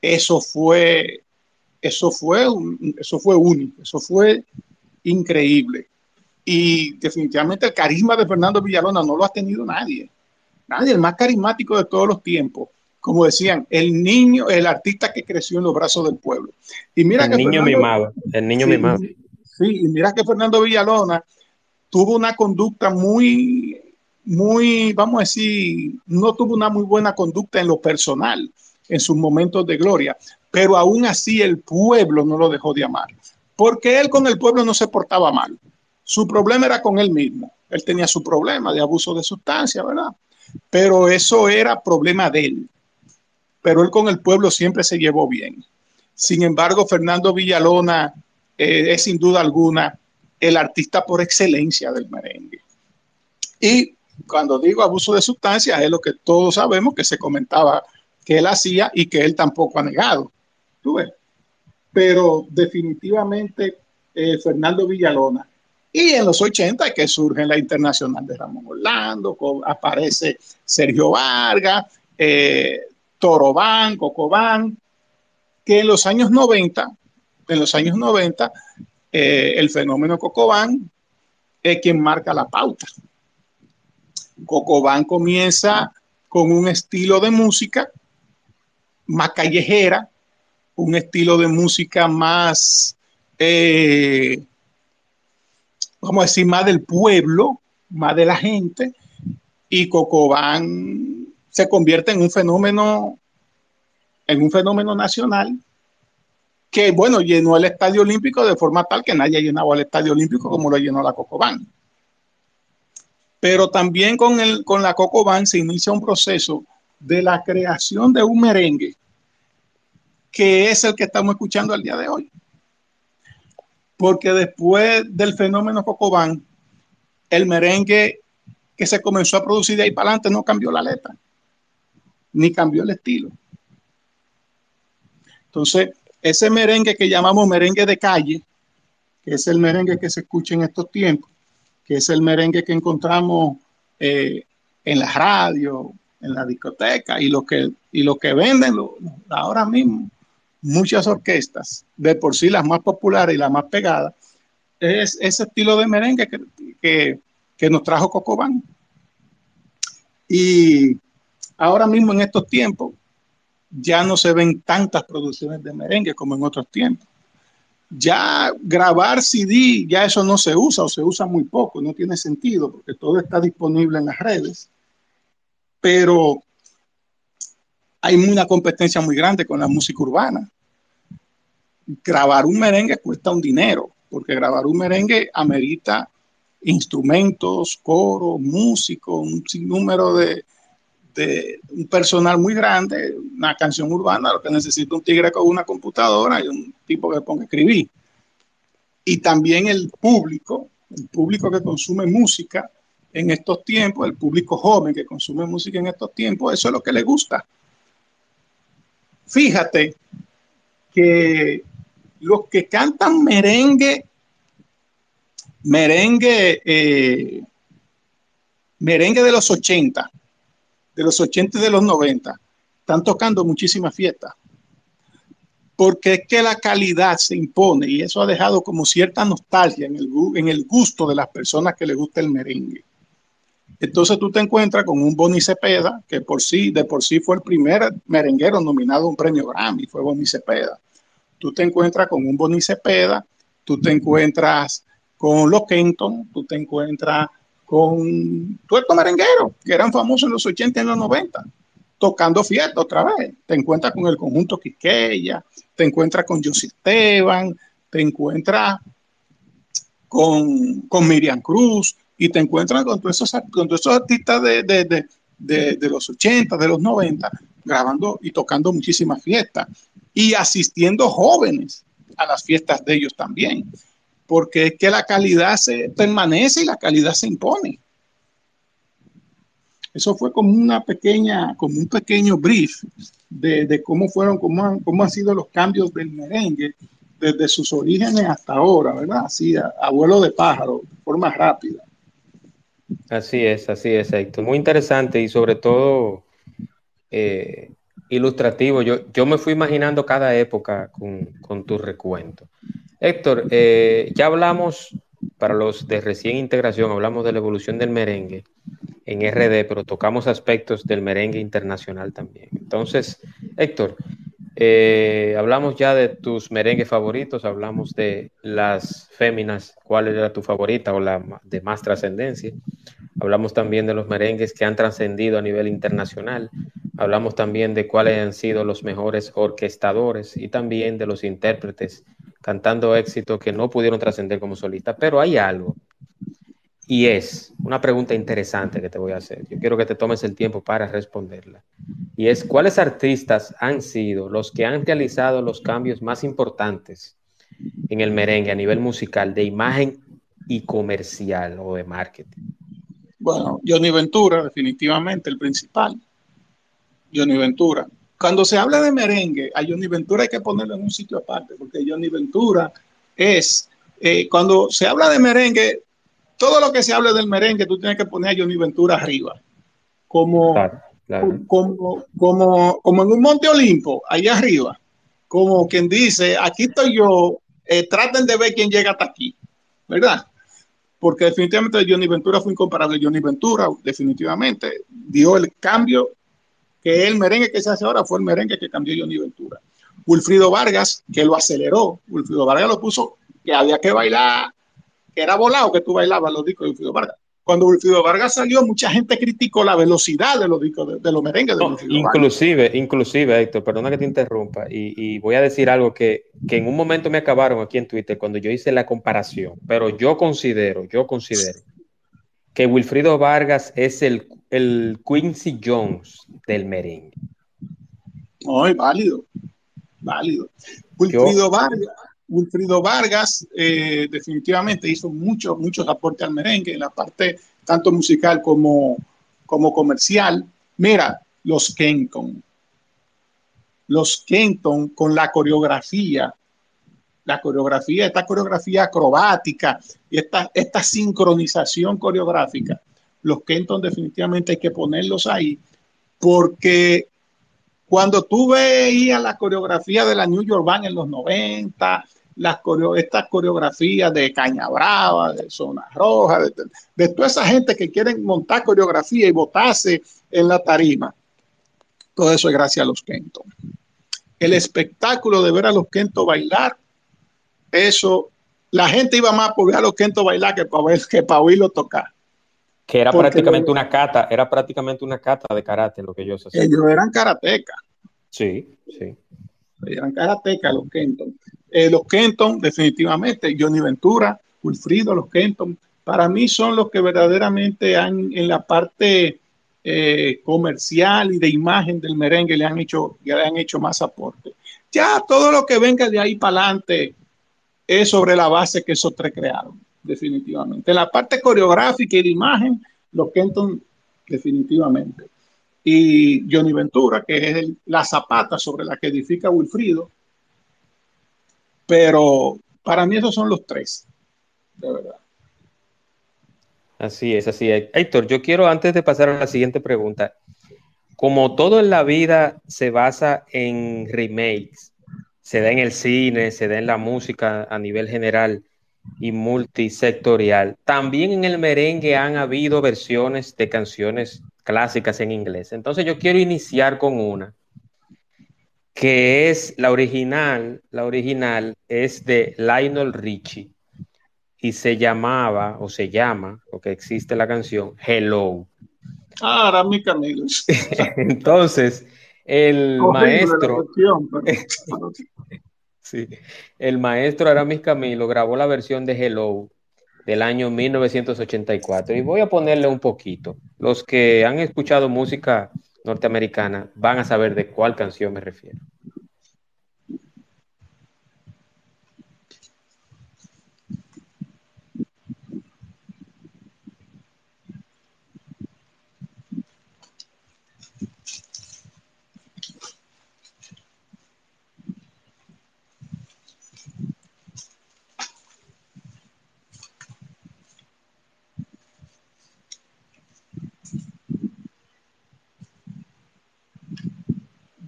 eso fue, eso fue, eso fue único, eso fue increíble. Y definitivamente el carisma de Fernando Villalona no lo ha tenido nadie. Nadie, el más carismático de todos los tiempos. Como decían, el niño, el artista que creció en los brazos del pueblo. Y mira el que niño mimado, el niño mimado. Sí, y mira que Fernando Villalona tuvo una conducta muy muy, vamos a decir, no tuvo una muy buena conducta en lo personal, en sus momentos de gloria, pero aún así el pueblo no lo dejó de amar, porque él con el pueblo no se portaba mal. Su problema era con él mismo. Él tenía su problema de abuso de sustancia, ¿verdad? Pero eso era problema de él. Pero él con el pueblo siempre se llevó bien. Sin embargo, Fernando Villalona eh, es sin duda alguna el artista por excelencia del merengue. Y cuando digo abuso de sustancias, es lo que todos sabemos que se comentaba que él hacía y que él tampoco ha negado. ¿Tú ves? Pero definitivamente eh, Fernando Villalona. Y en los 80 que surge la Internacional de Ramón Orlando, aparece Sergio Vargas, eh, Torobán, Cocobán, que en los años 90, en los años 90, eh, el fenómeno Cocobán es quien marca la pauta. Cocobán comienza con un estilo de música más callejera, un estilo de música más, eh, vamos a decir, más del pueblo, más de la gente, y Cocobán se convierte en un fenómeno, en un fenómeno nacional que, bueno, llenó el Estadio Olímpico de forma tal que nadie ha llenado el Estadio Olímpico como lo llenó la Cocobán. Pero también con, el, con la Coco Band se inicia un proceso de la creación de un merengue que es el que estamos escuchando al día de hoy. Porque después del fenómeno Cocobán, el merengue que se comenzó a producir de ahí para adelante no cambió la letra, ni cambió el estilo. Entonces, ese merengue que llamamos merengue de calle, que es el merengue que se escucha en estos tiempos, que es el merengue que encontramos eh, en la radio, en la discoteca y lo que, y lo que venden ahora mismo muchas orquestas, de por sí las más populares y las más pegadas, es ese estilo de merengue que, que nos trajo Cocobán. Y ahora mismo en estos tiempos ya no se ven tantas producciones de merengue como en otros tiempos ya grabar CD, ya eso no se usa o se usa muy poco, no tiene sentido porque todo está disponible en las redes. Pero hay una competencia muy grande con la música urbana. Grabar un merengue cuesta un dinero, porque grabar un merengue amerita instrumentos, coro, músicos, un sinnúmero de, de un personal muy grande, una canción urbana, lo que necesita un tigre con una computadora y un tipo que ponga a escribir. Y también el público, el público que consume música en estos tiempos, el público joven que consume música en estos tiempos, eso es lo que le gusta. Fíjate que los que cantan merengue, merengue, eh, merengue de los 80, de los 80 y de los 90 están tocando muchísimas fiestas. Porque es que la calidad se impone y eso ha dejado como cierta nostalgia en el, en el gusto de las personas que les gusta el merengue. Entonces tú te encuentras con un Bonnie Cepeda, que por sí, de por sí fue el primer merenguero nominado a un premio Grammy, fue Bonnie Cepeda. Tú te encuentras con un Bonnie Cepeda, tú te encuentras con los Kenton, tú te encuentras con tuerto merenguero, que eran famosos en los 80 y en los 90, tocando fiesta otra vez. Te encuentras con el conjunto Quiqueya, te encuentras con José Esteban, te encuentras con, con Miriam Cruz y te encuentras con todos esos, con todos esos artistas de, de, de, de los 80, de los 90, grabando y tocando muchísimas fiestas y asistiendo jóvenes a las fiestas de ellos también, porque es que la calidad se permanece y la calidad se impone. Eso fue como una pequeña, como un pequeño brief de, cómo fueron, cómo han, cómo han sido los cambios del merengue desde sus orígenes hasta ahora, ¿verdad? Así, abuelo de pájaro, de forma rápida. Así es, así es, Héctor. Muy interesante y sobre todo eh, ilustrativo. Yo, yo me fui imaginando cada época con, con tu recuento. Héctor, eh, ya hablamos, para los de recién integración, hablamos de la evolución del merengue en RD, pero tocamos aspectos del merengue internacional también. Entonces, Héctor, eh, hablamos ya de tus merengues favoritos, hablamos de las féminas, cuál era tu favorita o la de más trascendencia. Hablamos también de los merengues que han trascendido a nivel internacional. Hablamos también de cuáles han sido los mejores orquestadores y también de los intérpretes cantando éxito que no pudieron trascender como solistas. Pero hay algo, y es una pregunta interesante que te voy a hacer. Yo quiero que te tomes el tiempo para responderla. Y es, ¿cuáles artistas han sido los que han realizado los cambios más importantes en el merengue a nivel musical, de imagen y comercial o de marketing? Bueno, Johnny Ventura, definitivamente el principal. Johnny Ventura. Cuando se habla de merengue, a Johnny Ventura hay que ponerlo en un sitio aparte, porque Johnny Ventura es, eh, cuando se habla de merengue, todo lo que se hable del merengue, tú tienes que poner a Johnny Ventura arriba, como, claro, claro. como, como, como en un Monte Olimpo, allá arriba, como quien dice, aquí estoy yo, eh, traten de ver quién llega hasta aquí, ¿verdad? Porque definitivamente Johnny Ventura fue incomparable. Johnny Ventura definitivamente dio el cambio que el merengue que se hace ahora fue el merengue que cambió Johnny Ventura. Wilfrido Vargas, que lo aceleró, Wilfrido Vargas lo puso que había que bailar, que era volado que tú bailabas los discos de Wilfrido Vargas. Cuando Wilfrido Vargas salió, mucha gente criticó la velocidad de los discos de, de los merengues de no, Inclusive, Vargas. inclusive, Héctor, perdona que te interrumpa, y, y, voy a decir algo que, que en un momento me acabaron aquí en Twitter cuando yo hice la comparación, pero yo considero, yo considero que Wilfrido Vargas es el, el Quincy Jones del merengue. No, es válido, válido. Wilfrido Vargas, Wilfrido Vargas eh, definitivamente hizo muchos, muchos aportes al merengue en la parte tanto musical como, como comercial. Mira, los Kenton, los Kenton con la coreografía, la coreografía, esta coreografía acrobática y esta, esta sincronización coreográfica, los Kenton definitivamente hay que ponerlos ahí porque cuando tú veías la coreografía de la New York Band en los 90, las coreo, estas coreografías de Caña Brava, de Zona Roja, de, de, toda esa gente que quieren montar coreografía y botarse en la tarima, todo eso es gracias a los Kenton. El espectáculo de ver a los Kenton bailar, eso, la gente iba más por ver a los Kenton bailar que para, ver, que para oírlo tocar. Que era Porque prácticamente una cata, era prácticamente una cata de karate lo que ellos hacían. Ellos eran karatecas. Sí, sí. Eran karatecas los Kenton. Eh, los Kenton, definitivamente, Johnny Ventura, Wilfrido, los Kenton, para mí son los que verdaderamente han en la parte eh, comercial y de imagen del merengue le han hecho, le han hecho más aporte. Ya todo lo que venga de ahí para adelante es sobre la base que esos tres crearon definitivamente. En la parte coreográfica y de imagen, los Kenton, definitivamente. Y Johnny Ventura, que es la zapata sobre la que edifica Wilfrido. Pero para mí esos son los tres, de verdad. Así es, así es. Héctor, yo quiero antes de pasar a la siguiente pregunta, como todo en la vida se basa en remakes, se da en el cine, se da en la música a nivel general, y multisectorial. También en el merengue han habido versiones de canciones clásicas en inglés. Entonces yo quiero iniciar con una que es la original, la original es de Lionel Richie y se llamaba o se llama, porque existe la canción Hello. Ah, era mi Camilo. Entonces, el maestro Sí. El maestro Aramis Camilo grabó la versión de Hello del año 1984. Y voy a ponerle un poquito. Los que han escuchado música norteamericana van a saber de cuál canción me refiero.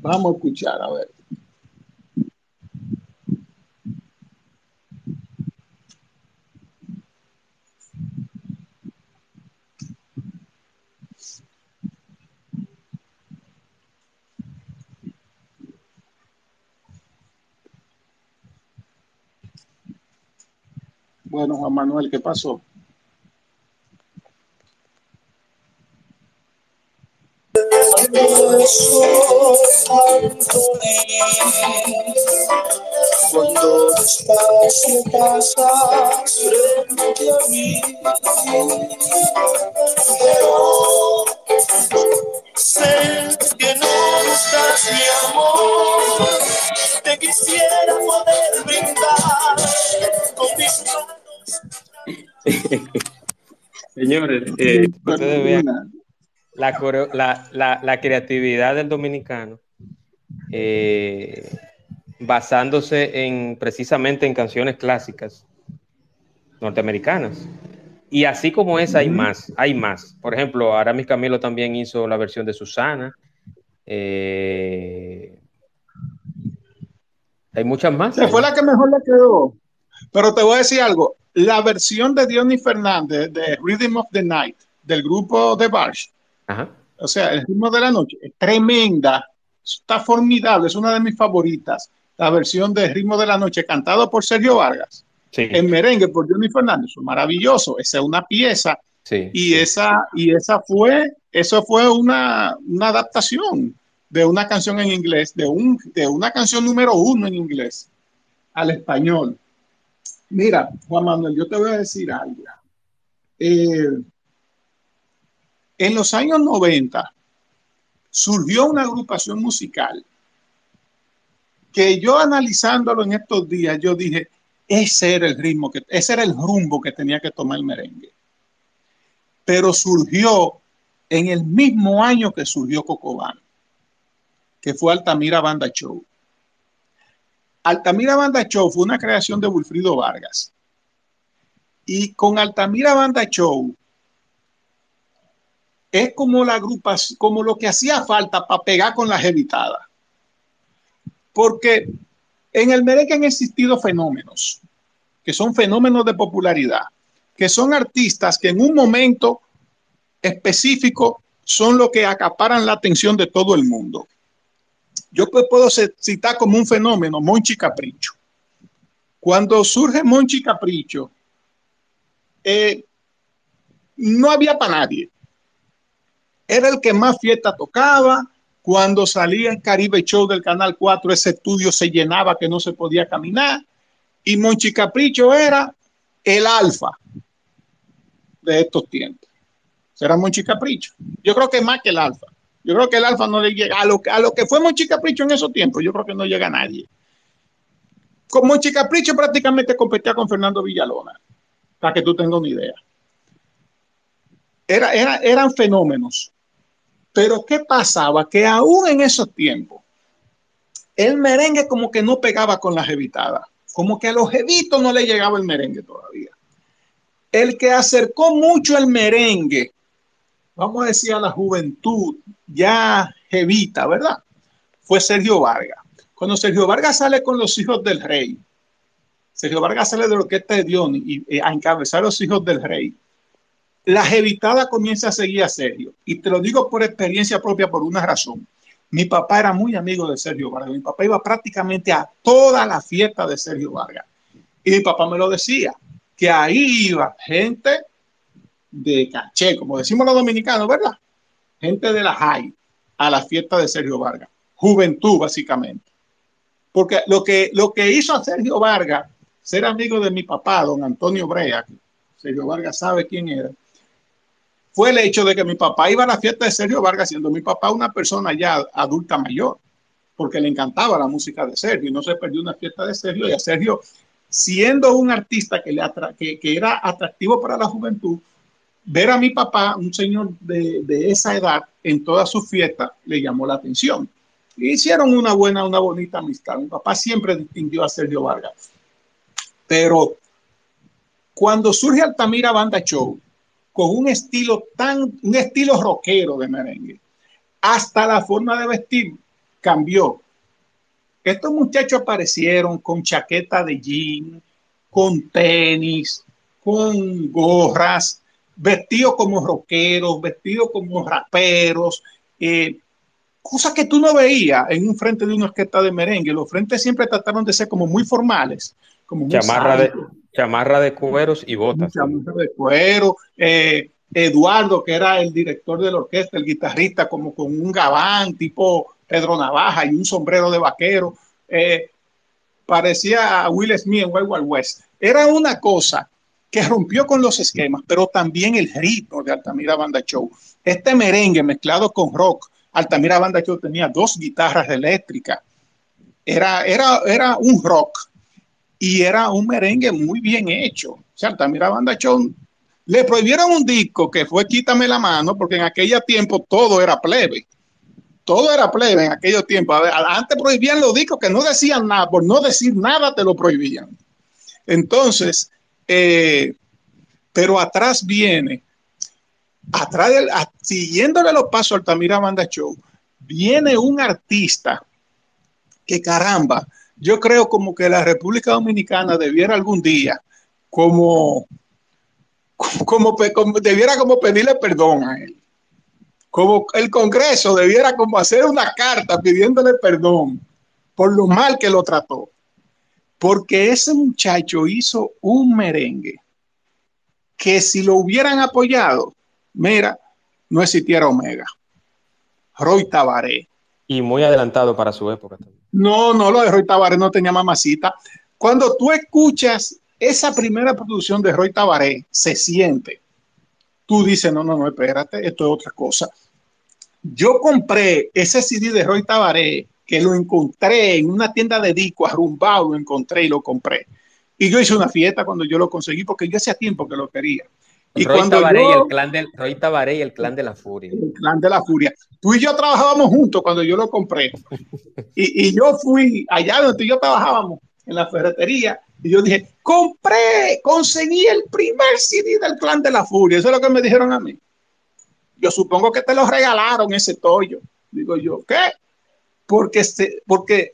Vamos a escuchar, a ver. Bueno, Juan Manuel, ¿qué pasó? Cuando despacio pasas frente a mí, pero sé que no estás mi amor. Te quisiera poder brindar con mis manos. Señores, eh, ustedes vean la, creatividad del dominicano, eh, basándose en precisamente en canciones clásicas norteamericanas. Y así como esa, hay más, hay más. Por ejemplo, Aramis Camilo también hizo la versión de Susana. Eh, hay muchas más. fue la que mejor le quedó. Pero te voy a decir algo. La versión de Diony Fernández de Rhythm of the Night del grupo The Barge o sea, el ritmo de la noche es tremenda, está formidable, es una de mis favoritas. La versión de Ritmo de la Noche cantado por Sergio Vargas. En merengue por Johnny Fernández, maravilloso. Esa es una pieza. y, Esa, y esa fue, eso fue una, una, adaptación de una canción en inglés, de, un, de una canción número uno en inglés al español. Mira, Juan Manuel, yo te voy a decir algo. Eh, en los años 90 surgió una agrupación musical que yo analizándolo en estos días, yo dije, ese era el ritmo, que, ese era el rumbo que tenía que tomar el merengue. Pero surgió en el mismo año que surgió Cocobán, que fue Altamira Banda Show. Altamira Banda Show fue una creación de Wilfrido Vargas. Y con Altamira Banda Show es como la grupa, como lo que hacía falta para pegar con las evitadas. Porque en el merengue han existido fenómenos, que son fenómenos de popularidad, que son artistas que en un momento específico son los que acaparan la atención de todo el mundo. Yo puedo citar como un fenómeno Monchi Capricho. Cuando surge Monchi Capricho, eh, no había para nadie era el que más fiesta tocaba. Cuando salía en Caribe Show del Canal 4, ese estudio se llenaba que no se podía caminar. Y Monchi Capricho era el alfa de estos tiempos. Será Monchi Capricho. Yo creo que más que el alfa. Yo creo que el alfa no le llega a lo, a lo que fue Monchi Capricho en esos tiempos. Yo creo que no llega a nadie. Con Monchi Capricho prácticamente competía con Fernando Villalona, para que tú tengas una idea. Era, era, eran fenómenos pero ¿qué pasaba? Que aún en esos tiempos, el merengue como que no pegaba con las evitadas, como que a los evitos no le llegaba el merengue todavía. El que acercó mucho el merengue, vamos a decir a la juventud ya evita, ¿verdad? Fue Sergio Vargas. Cuando Sergio Vargas sale con los hijos del rey, Sergio Vargas sale de lo que de Dion y, y a encabezar los hijos del rey la jevitada comienza a seguir a Sergio. Y te lo digo por experiencia propia, por una razón. Mi papá era muy amigo de Sergio Vargas. Mi papá iba prácticamente a toda la fiesta de Sergio Vargas. Y mi papá me lo decía, que ahí iba gente de caché, como decimos los dominicanos, ¿verdad? Gente de la high a la fiesta de Sergio Vargas. Juventud, básicamente. Porque lo que, lo que hizo a Sergio Vargas ser amigo de mi papá, don Antonio Brea, Sergio Vargas sabe quién era, fue el hecho de que mi papá iba a la fiesta de Sergio Vargas, siendo mi papá una persona ya adulta mayor, porque le encantaba la música de Sergio y no se perdió una fiesta de Sergio y a Sergio, siendo un artista que, le que, que era atractivo para la juventud, ver a mi papá, un señor de, de esa edad, en todas sus fiestas, le llamó la atención. Y hicieron una buena, una bonita amistad. Mi papá siempre distinguió a Sergio Vargas. Pero cuando surge Altamira Banda Show, con un estilo tan, un estilo rockero de merengue. Hasta la forma de vestir cambió. Estos muchachos aparecieron con chaqueta de jean, con tenis, con gorras, vestidos como rockeros, vestidos como raperos, eh, cosas que tú no veías en un frente de una orquesta de merengue. Los frentes siempre trataron de ser como muy formales, como chamarra, de, chamarra de cueros y botas. Chamarra de cuero. Eh, Eduardo, que era el director de la orquesta, el guitarrista, como con un gabán tipo Pedro Navaja y un sombrero de vaquero. Eh, parecía a Will Smith en Wild Wild West. Era una cosa que rompió con los esquemas, pero también el ritmo de Altamira Banda Show. Este merengue mezclado con rock. Altamira Banda Show tenía dos guitarras eléctricas. Era, era, era un rock y era un merengue muy bien hecho. O sea, Altamira Banda Show le prohibieron un disco que fue Quítame la mano, porque en aquella tiempo todo era plebe. Todo era plebe en aquellos tiempos. Antes prohibían los discos que no decían nada, por no decir nada te lo prohibían. Entonces, eh, pero atrás viene, atrás del, siguiéndole los pasos al Altamira Banda Show, viene un artista que caramba, yo creo como que la República Dominicana debiera algún día, como, como, debiera como pedirle perdón a él. Como el Congreso debiera como hacer una carta pidiéndole perdón por lo mal que lo trató. Porque ese muchacho hizo un merengue que si lo hubieran apoyado, mira, no existiera Omega. Roy Tabaré. Y muy adelantado para su época también. No, no, lo de Roy Tabaré no tenía mamacita. Cuando tú escuchas esa primera producción de Roy Tabaré, se siente. Tú dices, no, no, no, espérate, esto es otra cosa. Yo compré ese CD de Roy Tabaré, que lo encontré en una tienda de disco, arrumbado, lo encontré y lo compré. Y yo hice una fiesta cuando yo lo conseguí, porque yo hacía tiempo que lo quería. Y Roy Tabaré, y el clan del, Roy Tabaré y el clan de la furia. El clan de la furia. Tú y yo trabajábamos juntos cuando yo lo compré. Y, y yo fui allá donde yo trabajábamos, en la ferretería, y yo dije, compré, conseguí el primer CD del clan de la furia. Eso es lo que me dijeron a mí. Yo supongo que te lo regalaron ese tollo. Digo yo, ¿qué? Porque se, porque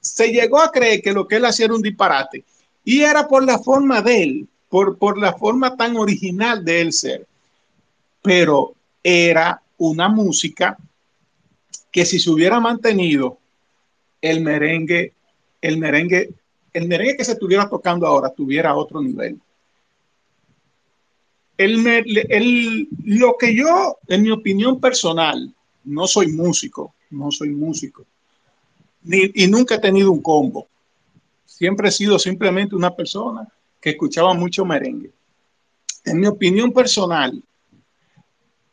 se llegó a creer que lo que él hacía era un disparate. Y era por la forma de él por, por la forma tan original de él ser. Pero era una música que si se hubiera mantenido el merengue, el merengue, el merengue que se estuviera tocando ahora tuviera otro nivel. El, el, lo que yo, en mi opinión personal, no soy músico, no soy músico, ni, y nunca he tenido un combo. Siempre he sido simplemente una persona que escuchaba mucho merengue. En mi opinión personal,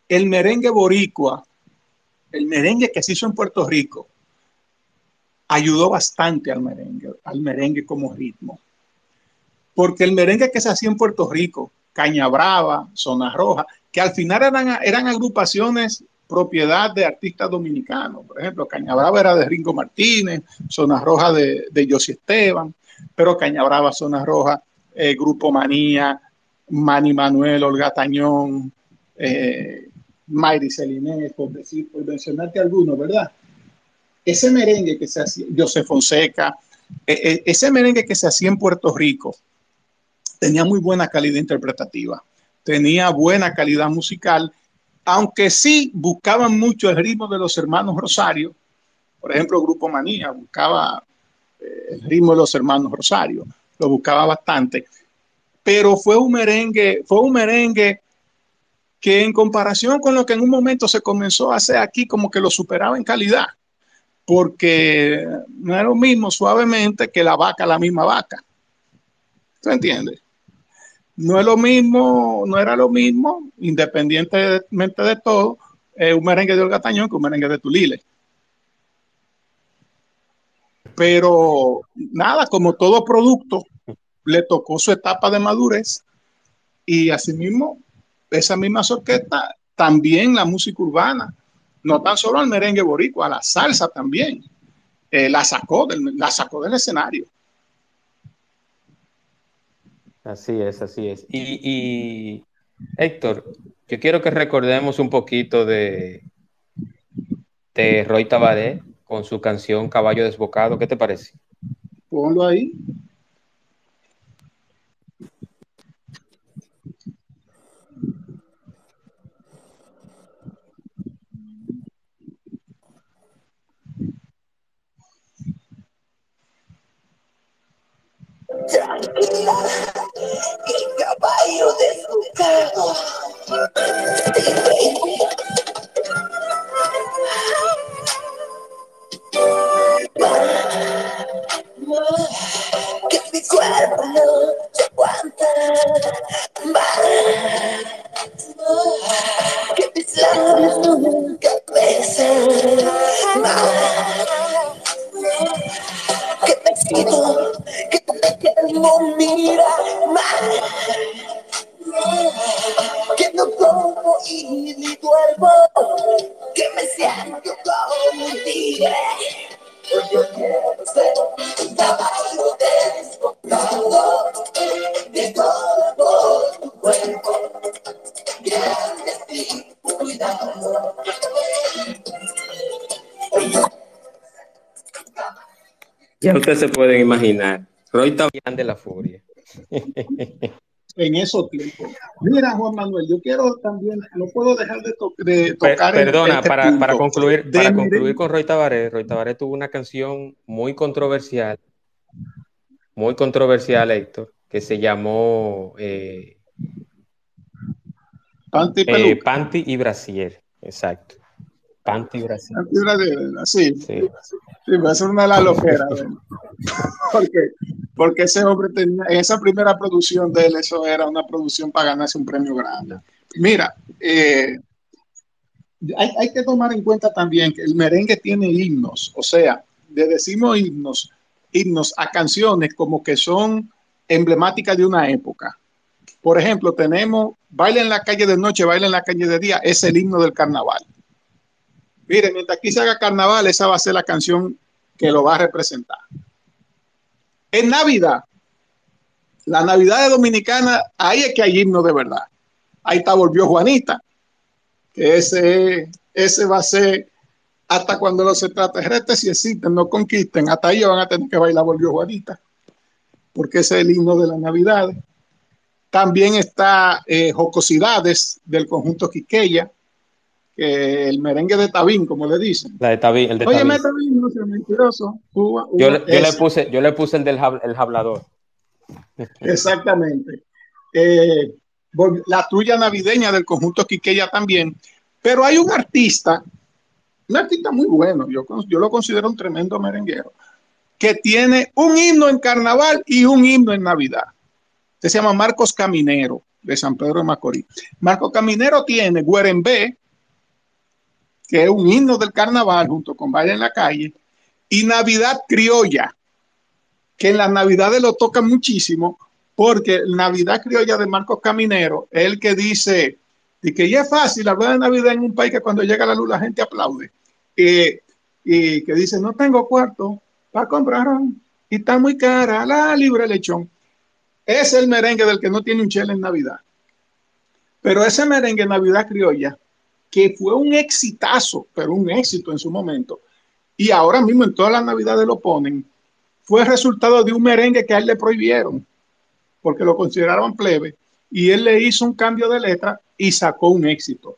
el merengue boricua, el merengue que se hizo en Puerto Rico, ayudó bastante al merengue, al merengue como ritmo. Porque el merengue que se hacía en Puerto Rico, Caña Brava, Zona Roja, que al final eran, eran agrupaciones propiedad de artistas dominicanos. Por ejemplo, Caña Brava era de Ringo Martínez, Zona Roja de, de Esteban, pero Caña Brava, Zona Roja eh, Grupo Manía, Manny Manuel, Olga Tañón, eh, Mayri Celinés, por decir, por mencionarte algunos, ¿verdad? Ese merengue que se hacía, José Fonseca, eh, eh, ese merengue que se hacía en Puerto Rico tenía muy buena calidad interpretativa, tenía buena calidad musical, aunque sí buscaban mucho el ritmo de los hermanos Rosario, por ejemplo, Grupo Manía buscaba el ritmo de los hermanos Rosario lo buscaba bastante, pero fue un merengue, fue un merengue que en comparación con lo que en un momento se comenzó a hacer aquí, como que lo superaba en calidad, porque no es lo mismo suavemente que la vaca, la misma vaca. ¿Tú entiendes? no es lo mismo, no era lo mismo, independientemente de todo, eh, un merengue de Olga Tañón que un merengue de Tulile. Pero nada, como todo producto, le tocó su etapa de madurez y asimismo, esa misma orquesta, también la música urbana, no tan solo al merengue boricua, a la salsa también, eh, la, sacó del, la sacó del escenario. Así es, así es. Y, y, Héctor, yo quiero que recordemos un poquito de, de Roy Tabaré con su canción Caballo Desbocado. ¿Qué te parece? Ponlo ahí. Se pueden imaginar. Roy Tabaré de la furia. en esos tiempos. Mira, Juan Manuel, yo quiero también, no puedo dejar de, to de tocar. Per perdona, este para, para, concluir, para concluir con Roy Tabaré, Roy Tabaré tuvo una canción muy controversial, muy controversial, Héctor, que se llamó eh, Panty, eh, Panty y Brasier, exacto. Brasier, sí. sí. Sí, va a ser una loqueras. porque, porque ese hombre tenía, en esa primera producción de él, eso era una producción para ganarse un premio grande. Mira, eh, hay, hay, que tomar en cuenta también que el merengue tiene himnos, o sea, le decimos himnos, himnos a canciones como que son emblemáticas de una época. Por ejemplo, tenemos Baile en la calle de noche, Baile en la calle de día, es el himno del carnaval. Miren, mientras aquí se haga carnaval, esa va a ser la canción que lo va a representar. En Navidad, la Navidad de Dominicana, ahí es que hay himno de verdad. Ahí está Volvió Juanita, que ese, ese va a ser hasta cuando los extraterrestres si existen, no conquisten, hasta ahí van a tener que bailar Volvió Juanita, porque ese es el himno de la Navidad. También está eh, Jocosidades del conjunto Quiqueya, que el merengue de Tabín, como le dicen. La de Tabín, el de Oye, Tabín. Tabín, no sea mentiroso. Uva, yo, yo le puse, yo le puse el del el hablador. Exactamente. Eh, la tuya navideña del conjunto Quiqueya también. Pero hay un artista, un artista muy bueno, yo, yo lo considero un tremendo merenguero, que tiene un himno en carnaval y un himno en Navidad. Este se llama Marcos Caminero, de San Pedro de Macorís. Marcos Caminero tiene Guerembé, que es un himno del carnaval junto con Baile en la calle, y Navidad Criolla, que en las Navidades lo tocan muchísimo, porque Navidad Criolla de Marcos Caminero el que dice y que ya es fácil hablar de Navidad en un país que cuando llega la luz la gente aplaude. Y que dice, no tengo cuarto para comprar y está muy cara la libre lechón. Es el merengue del que no tiene un chel en Navidad. Pero ese merengue Navidad Criolla que fue un exitazo, pero un éxito en su momento, y ahora mismo en todas las navidades lo ponen, fue resultado de un merengue que a él le prohibieron, porque lo consideraban plebe, y él le hizo un cambio de letra y sacó un éxito.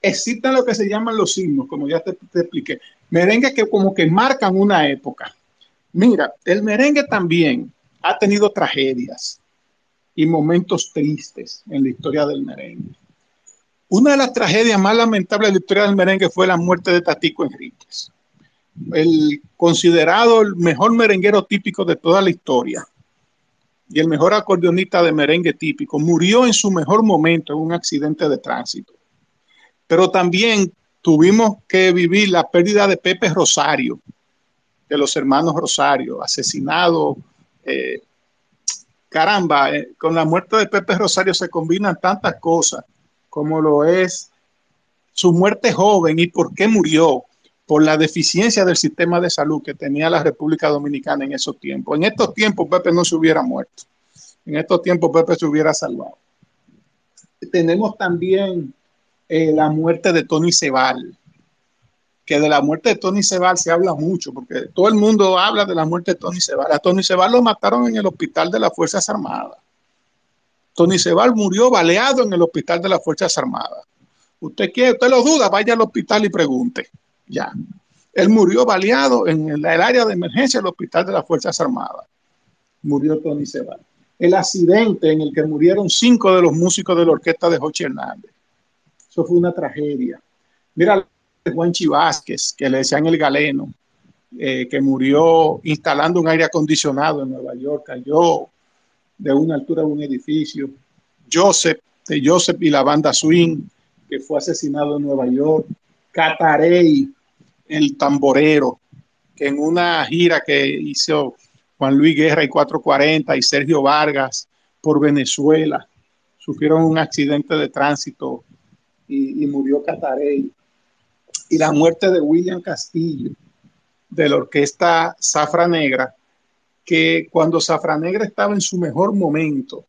Existen lo que se llaman los himnos, como ya te, te expliqué, merengue que como que marcan una época. Mira, el merengue también ha tenido tragedias y momentos tristes en la historia del merengue. Una de las tragedias más lamentables de la historia del merengue fue la muerte de Tatico Enríquez, el considerado el mejor merenguero típico de toda la historia. y el mejor acordeonista de merengue típico, murió en su mejor momento en un accidente de tránsito. Pero también tuvimos que vivir la pérdida de Pepe Rosario, de los hermanos Rosario, asesinado. Eh, caramba, eh, con la muerte de Pepe Rosario se combinan tantas cosas como lo es su muerte joven y por qué murió, por la deficiencia del sistema de salud que tenía la República Dominicana en esos tiempos. En estos tiempos Pepe no se hubiera muerto, en estos tiempos Pepe se hubiera salvado. Tenemos también eh, la muerte de Tony Sebal, que de la muerte de Tony Sebal se habla mucho, porque todo el mundo habla de la muerte de Tony Sebal. A Tony Sebal lo mataron en el hospital de las Fuerzas Armadas. Tony Sebal murió baleado en el hospital de las Fuerzas Armadas. Usted quiere, usted lo duda, vaya al hospital y pregunte. Ya. Él murió baleado en el, área de emergencia del hospital de las Fuerzas Armadas. Murió Tony Sebal. El accidente en el que murieron cinco de los músicos de la orquesta de Joche Hernández. Eso fue una tragedia. Mira Juan Vázquez, que le decían el galeno, eh, que murió instalando un aire acondicionado en Nueva York, cayó de una altura de un edificio. Joseph, de Joseph y la banda Swing, que fue asesinado en Nueva York. Catarey, el tamborero, que en una gira que hizo Juan Luis Guerra y 440 y Sergio Vargas por Venezuela, sufrieron un accidente de tránsito y, murió Catarey. Y la muerte de William Castillo, de la orquesta Zafra Negra, que cuando Zafra Negra estaba en su mejor momento,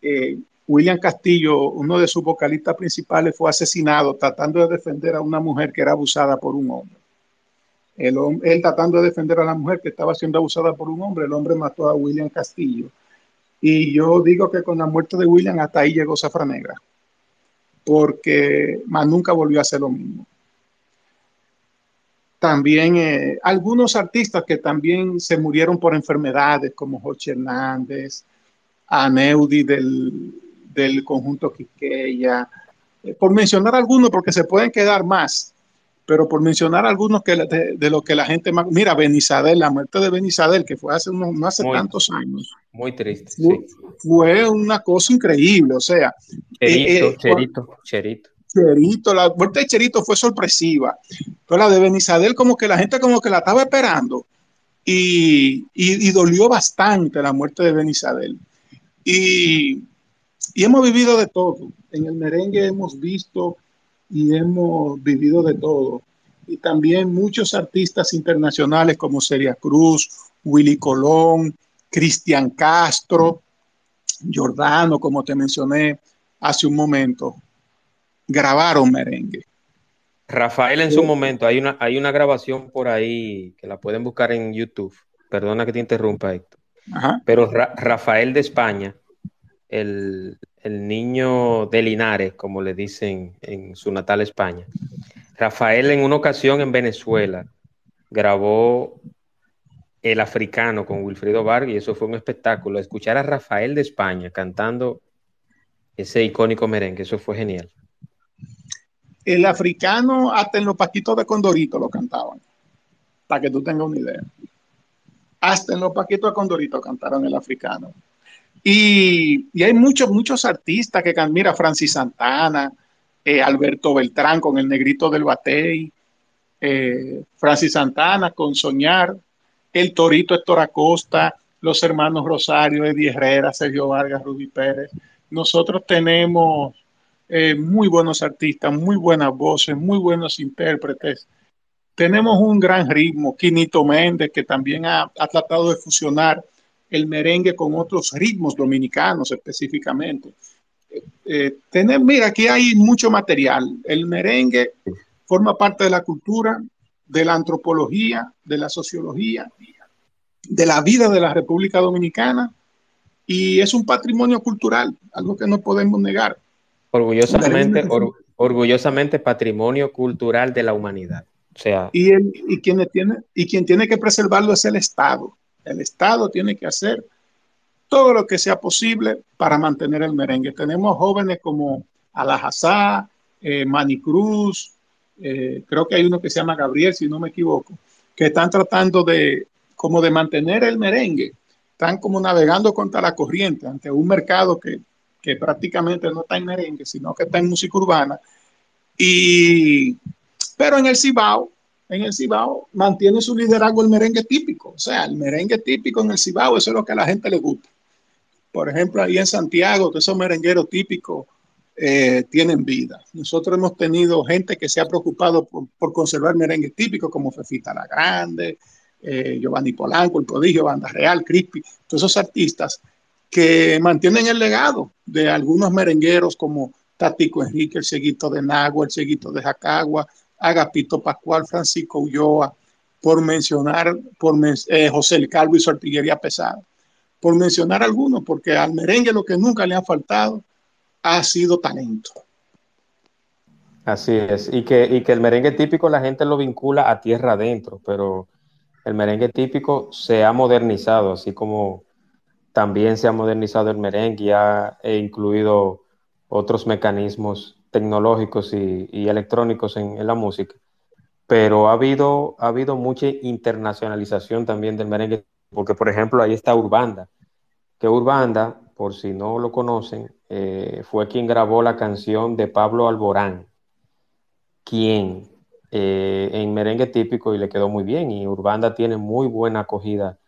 eh, William Castillo, uno de sus vocalistas principales, fue asesinado tratando de defender a una mujer que era abusada por un hombre. El, él tratando de defender a la mujer que estaba siendo abusada por un hombre, el hombre mató a William Castillo. Y yo digo que con la muerte de William hasta ahí llegó Zafra Negra, porque más nunca volvió a hacer lo mismo. También eh, algunos artistas que también se murieron por enfermedades, como Jorge Hernández, Aneudi del, del conjunto Quiqueya, eh, por mencionar algunos, porque se pueden quedar más, pero por mencionar algunos que de, lo que la gente más. Mira, Benizadel, la muerte de Benizadel, que fue hace unos, no hace tantos años. Muy triste. Fue, una cosa increíble, o sea. Cherito, eh, eh, Cherito, Cherito. Cherito, la muerte de Cherito fue sorpresiva, pero la de Benizadel, como que la gente como que la estaba esperando. Y, y, dolió bastante la muerte de Benizadel. Y y hemos vivido de todo. En el merengue hemos visto y hemos vivido de todo. Y también muchos artistas internacionales como Celia Cruz, Willy Colón, Cristian Castro, Giordano, como te mencioné hace un momento, grabaron merengue. Rafael en su momento, hay una, hay una grabación por ahí que la pueden buscar en YouTube. Perdona que te interrumpa, Héctor. Pero Rafael de España el, niño de Linares, como le dicen en su natal España. Rafael en una ocasión en Venezuela grabó El Africano con Wilfrido Vargas y eso fue un espectáculo. Escuchar a Rafael de España cantando ese icónico merengue, eso fue genial. El africano, hasta en los paquitos de Condorito lo cantaban, para que tú tengas una idea. Hasta en los paquitos de Condorito cantaron el africano. Y, hay muchos, muchos artistas que cantan, mira, Francis Santana, eh, Alberto Beltrán con el negrito del Batey, eh, Francis Santana con Soñar, el Torito Héctor Acosta, los hermanos Rosario, Eddie Herrera, Sergio Vargas, Ruby Pérez. Nosotros tenemos eh, muy buenos artistas, muy buenas voces, muy buenos intérpretes. Tenemos un gran ritmo, Quinito Méndez, que también ha, tratado de fusionar el merengue con otros ritmos dominicanos específicamente. Eh, tener, mira, aquí hay mucho material. El merengue forma parte de la cultura, de la antropología, de la sociología, de la vida de la República Dominicana y es un patrimonio cultural, algo que no podemos negar. Orgullosamente, orgullosamente patrimonio cultural de la humanidad. O sea, y, y, quien tiene, y quien tiene que preservarlo es el Estado. El Estado tiene que hacer todo lo que sea posible para mantener el merengue. Tenemos jóvenes como Alajazá, eh, Manicruz, eh, creo que hay uno que se llama Gabriel, si no me equivoco, que están tratando de como de mantener el merengue están como navegando contra la corriente ante un mercado que, que prácticamente no está en merengue, sino que está en música urbana. Y, pero en el Cibao, en el Cibao mantiene su liderazgo el merengue típico. O sea, el merengue típico en el Cibao, eso es lo que a la gente le gusta. Por ejemplo, ahí en Santiago, que esos merengueros típicos eh, tienen vida. Nosotros hemos tenido gente que se ha preocupado por, por conservar merengue típico, como Fefita la Grande, eh, Giovanni Polanco, El Prodigio, Banda Real, Crispy, todos esos artistas que mantienen el legado de algunos merengueros como Tatico Enrique, el Seguito de Nagua, el Seguito de Jacagua, Agapito Pascual, Francisco Ulloa, por mencionar, por eh, José el Calvo y su artillería pesada, por mencionar algunos, porque al merengue lo que nunca le ha faltado ha sido talento. Así es, y que, y que el merengue típico la gente lo vincula a tierra adentro, pero el merengue típico se ha modernizado, así como también se ha modernizado el merengue y ha incluido otros mecanismos tecnológicos y, electrónicos en, la música. Pero ha habido, ha habido mucha internacionalización también del merengue, porque por ejemplo ahí está Urbanda, que Urbanda, por si no lo conocen, eh, fue quien grabó la canción de Pablo Alborán, quien eh, en merengue típico y le quedó muy bien. Y Urbanda tiene muy buena acogida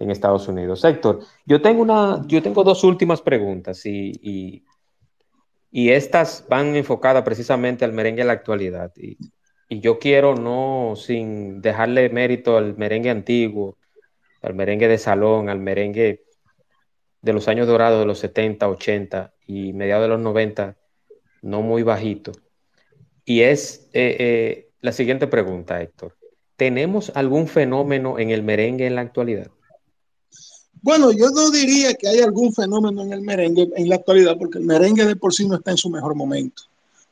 en Estados Unidos. Héctor, yo tengo, una, yo tengo dos últimas preguntas y, y, estas van enfocadas precisamente al merengue de la actualidad. Y, y, yo quiero, no sin dejarle mérito al merengue antiguo, al merengue de salón, al merengue de los años dorados de los 70, 80 y mediados de los 90, no muy bajito. Y es eh, eh, la siguiente pregunta, Héctor. ¿Tenemos algún fenómeno en el merengue en la actualidad? Bueno, yo no diría que hay algún fenómeno en el merengue en la actualidad, porque el merengue de por sí no está en su mejor momento.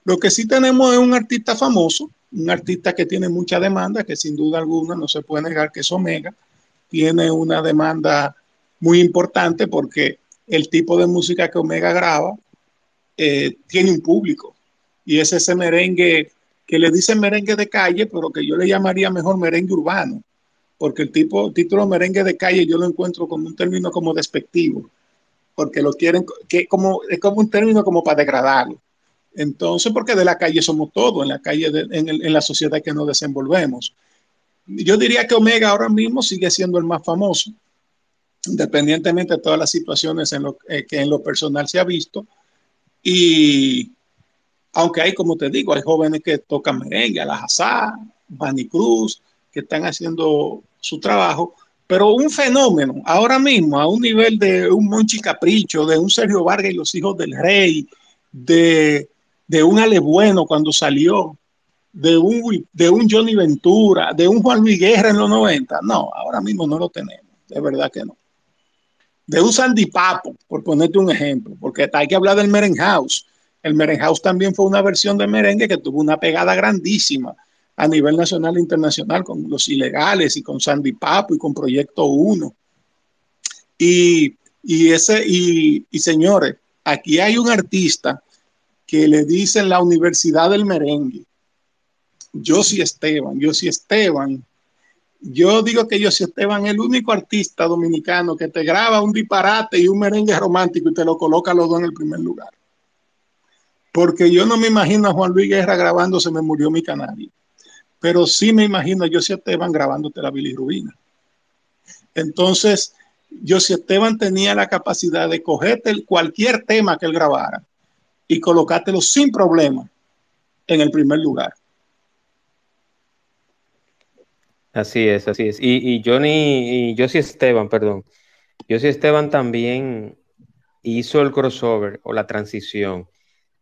Lo que sí tenemos es un artista famoso, un artista que tiene mucha demanda, que sin duda alguna no se puede negar que es Omega. Tiene una demanda muy importante porque el tipo de música que Omega graba eh, tiene un público. Y es ese merengue que le dicen merengue de calle, pero que yo le llamaría mejor merengue urbano, porque el tipo, título merengue de calle yo lo encuentro como un término como despectivo, porque lo quieren, que como, es como un término como para degradarlo. Entonces, porque de la calle somos todos, en la calle, en, la sociedad que nos desenvolvemos. Yo diría que Omega ahora mismo sigue siendo el más famoso, independientemente de todas las situaciones en lo, eh, que en lo personal se ha visto. Y aunque hay, como te digo, hay jóvenes que tocan merengue, Alajazá, Manny Cruz, que están haciendo su trabajo, pero un fenómeno ahora mismo a un nivel de un Monchi Capricho, de un Sergio Vargas y los hijos del rey, de, de un Ale Bueno cuando salió, de un, de un Johnny Ventura, de un Juan Luis Guerra en los 90, no, ahora mismo no lo tenemos, de verdad que no. De un Sandy Papo, por ponerte un ejemplo, porque hay que hablar del Merenhouse el Merenhouse también fue una versión de merengue que tuvo una pegada grandísima a nivel nacional e internacional con los ilegales y con Sandy Papo y con Proyecto 1. Y, ese, y, señores, aquí hay un artista que le dicen la Universidad del Merengue. Yo sí Esteban, yo sí Esteban. Yo digo que yo sí Esteban es el único artista dominicano que te graba un disparate y un merengue romántico y te lo coloca los dos en el primer lugar porque yo no me imagino a Juan Luis Guerra grabando Se me murió mi canario, pero sí me imagino a José Esteban grabándote la bilirrubina. Entonces, José Esteban tenía la capacidad de cogerte cualquier tema que él grabara y colocártelo sin problema en el primer lugar. Así es, así es. Y, y Johnny, y Josie Esteban, perdón. Josie Esteban también hizo el crossover o la transición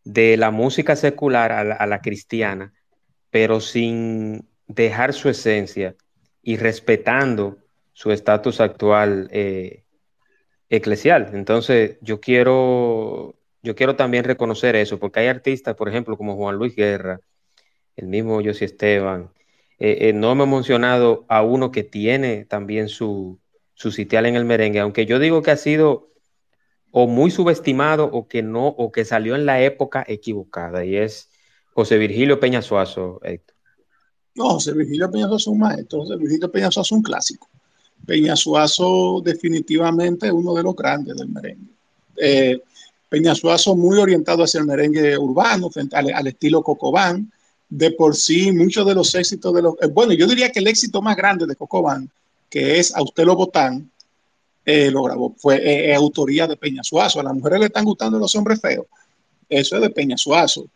de la música secular a la, cristiana, pero sin dejar su esencia y respetando su estatus actual eh, eclesial. Entonces, yo quiero, yo quiero también reconocer eso, porque hay artistas, por ejemplo, como Juan Luis Guerra, el mismo José Esteban. Eh, eh, no me he mencionado a uno que tiene también su, su sitial en el merengue, aunque yo digo que ha sido o muy subestimado o que no, o que salió en la época equivocada, y es José Virgilio Peña Suazo, No, José Virgilio Peña Suazo es un maestro, José Virgilio Peña Suazo es un clásico. Peñasuazo definitivamente uno de los grandes del merengue. Eh, Peñasuazo muy orientado hacia el merengue urbano, frente al, estilo Cocobán. De por sí, muchos de los éxitos de los... Eh, bueno, yo diría que el éxito más grande de Cocobán, que es A usted lo botán, eh, lo grabó, fue autoría de Peñasuazo. A las mujeres le están gustando los hombres feos. Eso es de Peñasuazo.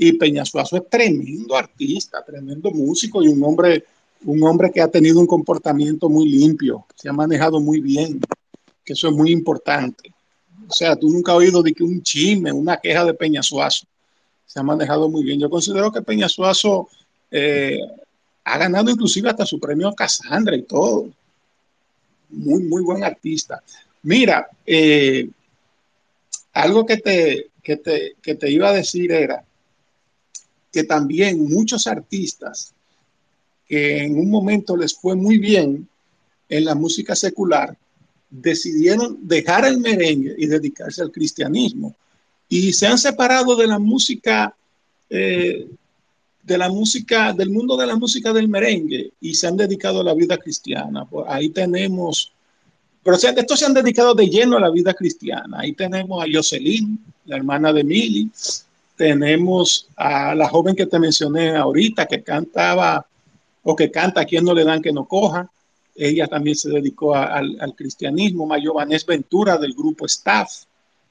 Y Peñasuazo es tremendo artista, tremendo músico y un hombre un hombre que ha tenido un comportamiento muy limpio, se ha manejado muy bien, que eso es muy importante. O sea, tú nunca has oído de que un chisme, una queja de Peñasuazo. Se ha manejado muy bien. Yo considero que Peñasuazo eh, ha ganado inclusive hasta su premio Casandra y todo. Muy, muy buen artista. Mira, eh, algo que te, que, te, que te iba a decir era que también muchos artistas que en un momento les fue muy bien en la música secular, decidieron dejar el merengue y dedicarse al cristianismo. Y se han separado de la música, eh, de la música, del mundo de la música del merengue y se han dedicado a la vida cristiana. ahí tenemos, pero estos se han dedicado de lleno a la vida cristiana. Ahí tenemos a Jocelyn, la hermana de Mili. Tenemos a la joven que te mencioné ahorita, que cantaba o que canta a quien no le dan que no coja. Ella también se dedicó al, cristianismo. Mayo Vanés Ventura del grupo Staff,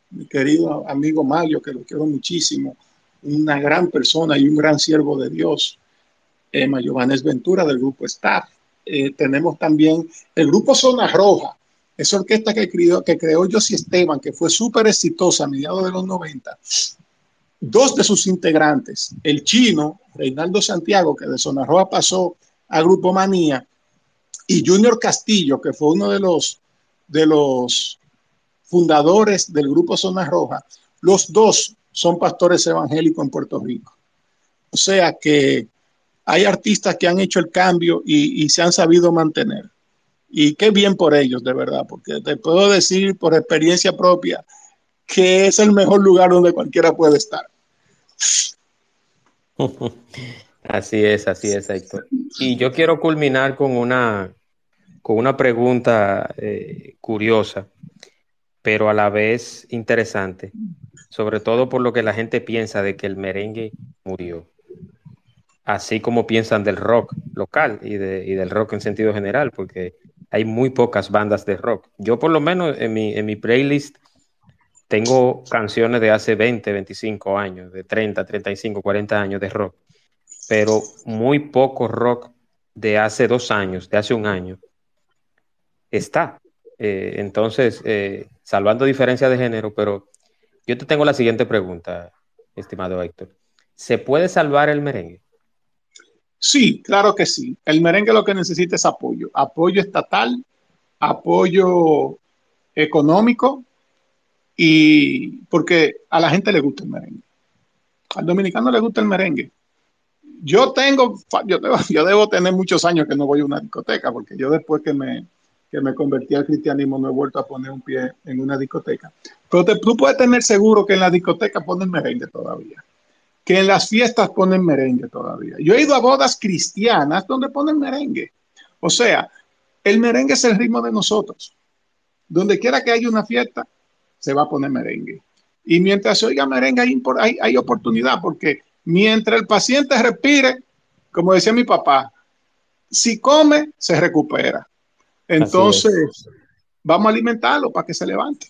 mi querido amigo Mayo, que lo quiero muchísimo, una gran persona y un gran siervo de Dios. Eh, Mayo Vanés Ventura del grupo Staff. Eh, tenemos también el grupo Zona Roja, esa orquesta que creó, que creó Josie Esteban, que fue súper exitosa a mediados de los 90. Dos de sus integrantes, el chino, Reinaldo Santiago, que de Zona Roja pasó a Grupo Manía, y Junior Castillo, que fue uno de los, de los fundadores del Grupo Zona Roja, los dos son pastores evangélicos en Puerto Rico. O sea que hay artistas que han hecho el cambio y, y, se han sabido mantener. Y qué bien por ellos, de verdad, porque te puedo decir por experiencia propia que es el mejor lugar donde cualquiera puede estar. Así es, así es, Héctor. Y yo quiero culminar con una, con una pregunta eh, curiosa, pero a la vez interesante, sobre todo por lo que la gente piensa de que el merengue murió, así como piensan del rock local y, de, y del rock en sentido general, porque hay muy pocas bandas de rock. Yo por lo menos en mi, en mi playlist tengo canciones de hace 20, 25 años, de 30, 35, 40 años de rock pero muy poco rock de hace dos años, de hace un año, está. Eh, entonces, eh, salvando diferencias de género, pero yo te tengo la siguiente pregunta, estimado Héctor. ¿Se puede salvar el merengue? Sí, claro que sí. El merengue lo que necesita es apoyo, apoyo estatal, apoyo económico y porque a la gente le gusta el merengue. Al dominicano le gusta el merengue yo tengo, yo, debo tener muchos años que no voy a una discoteca, porque yo después que me, que me convertí al cristianismo no he vuelto a poner un pie en una discoteca. Pero tú puedes tener seguro que en la discoteca ponen merengue todavía, que en las fiestas ponen merengue todavía. Yo he ido a bodas cristianas donde ponen merengue. O sea, el merengue es el ritmo de nosotros. Donde quiera que haya una fiesta, se va a poner merengue. Y mientras se oiga merengue hay, hay, hay oportunidad, porque Mientras el paciente respire, como decía mi papá, si come, se recupera. Entonces, vamos a alimentarlo para que se levante.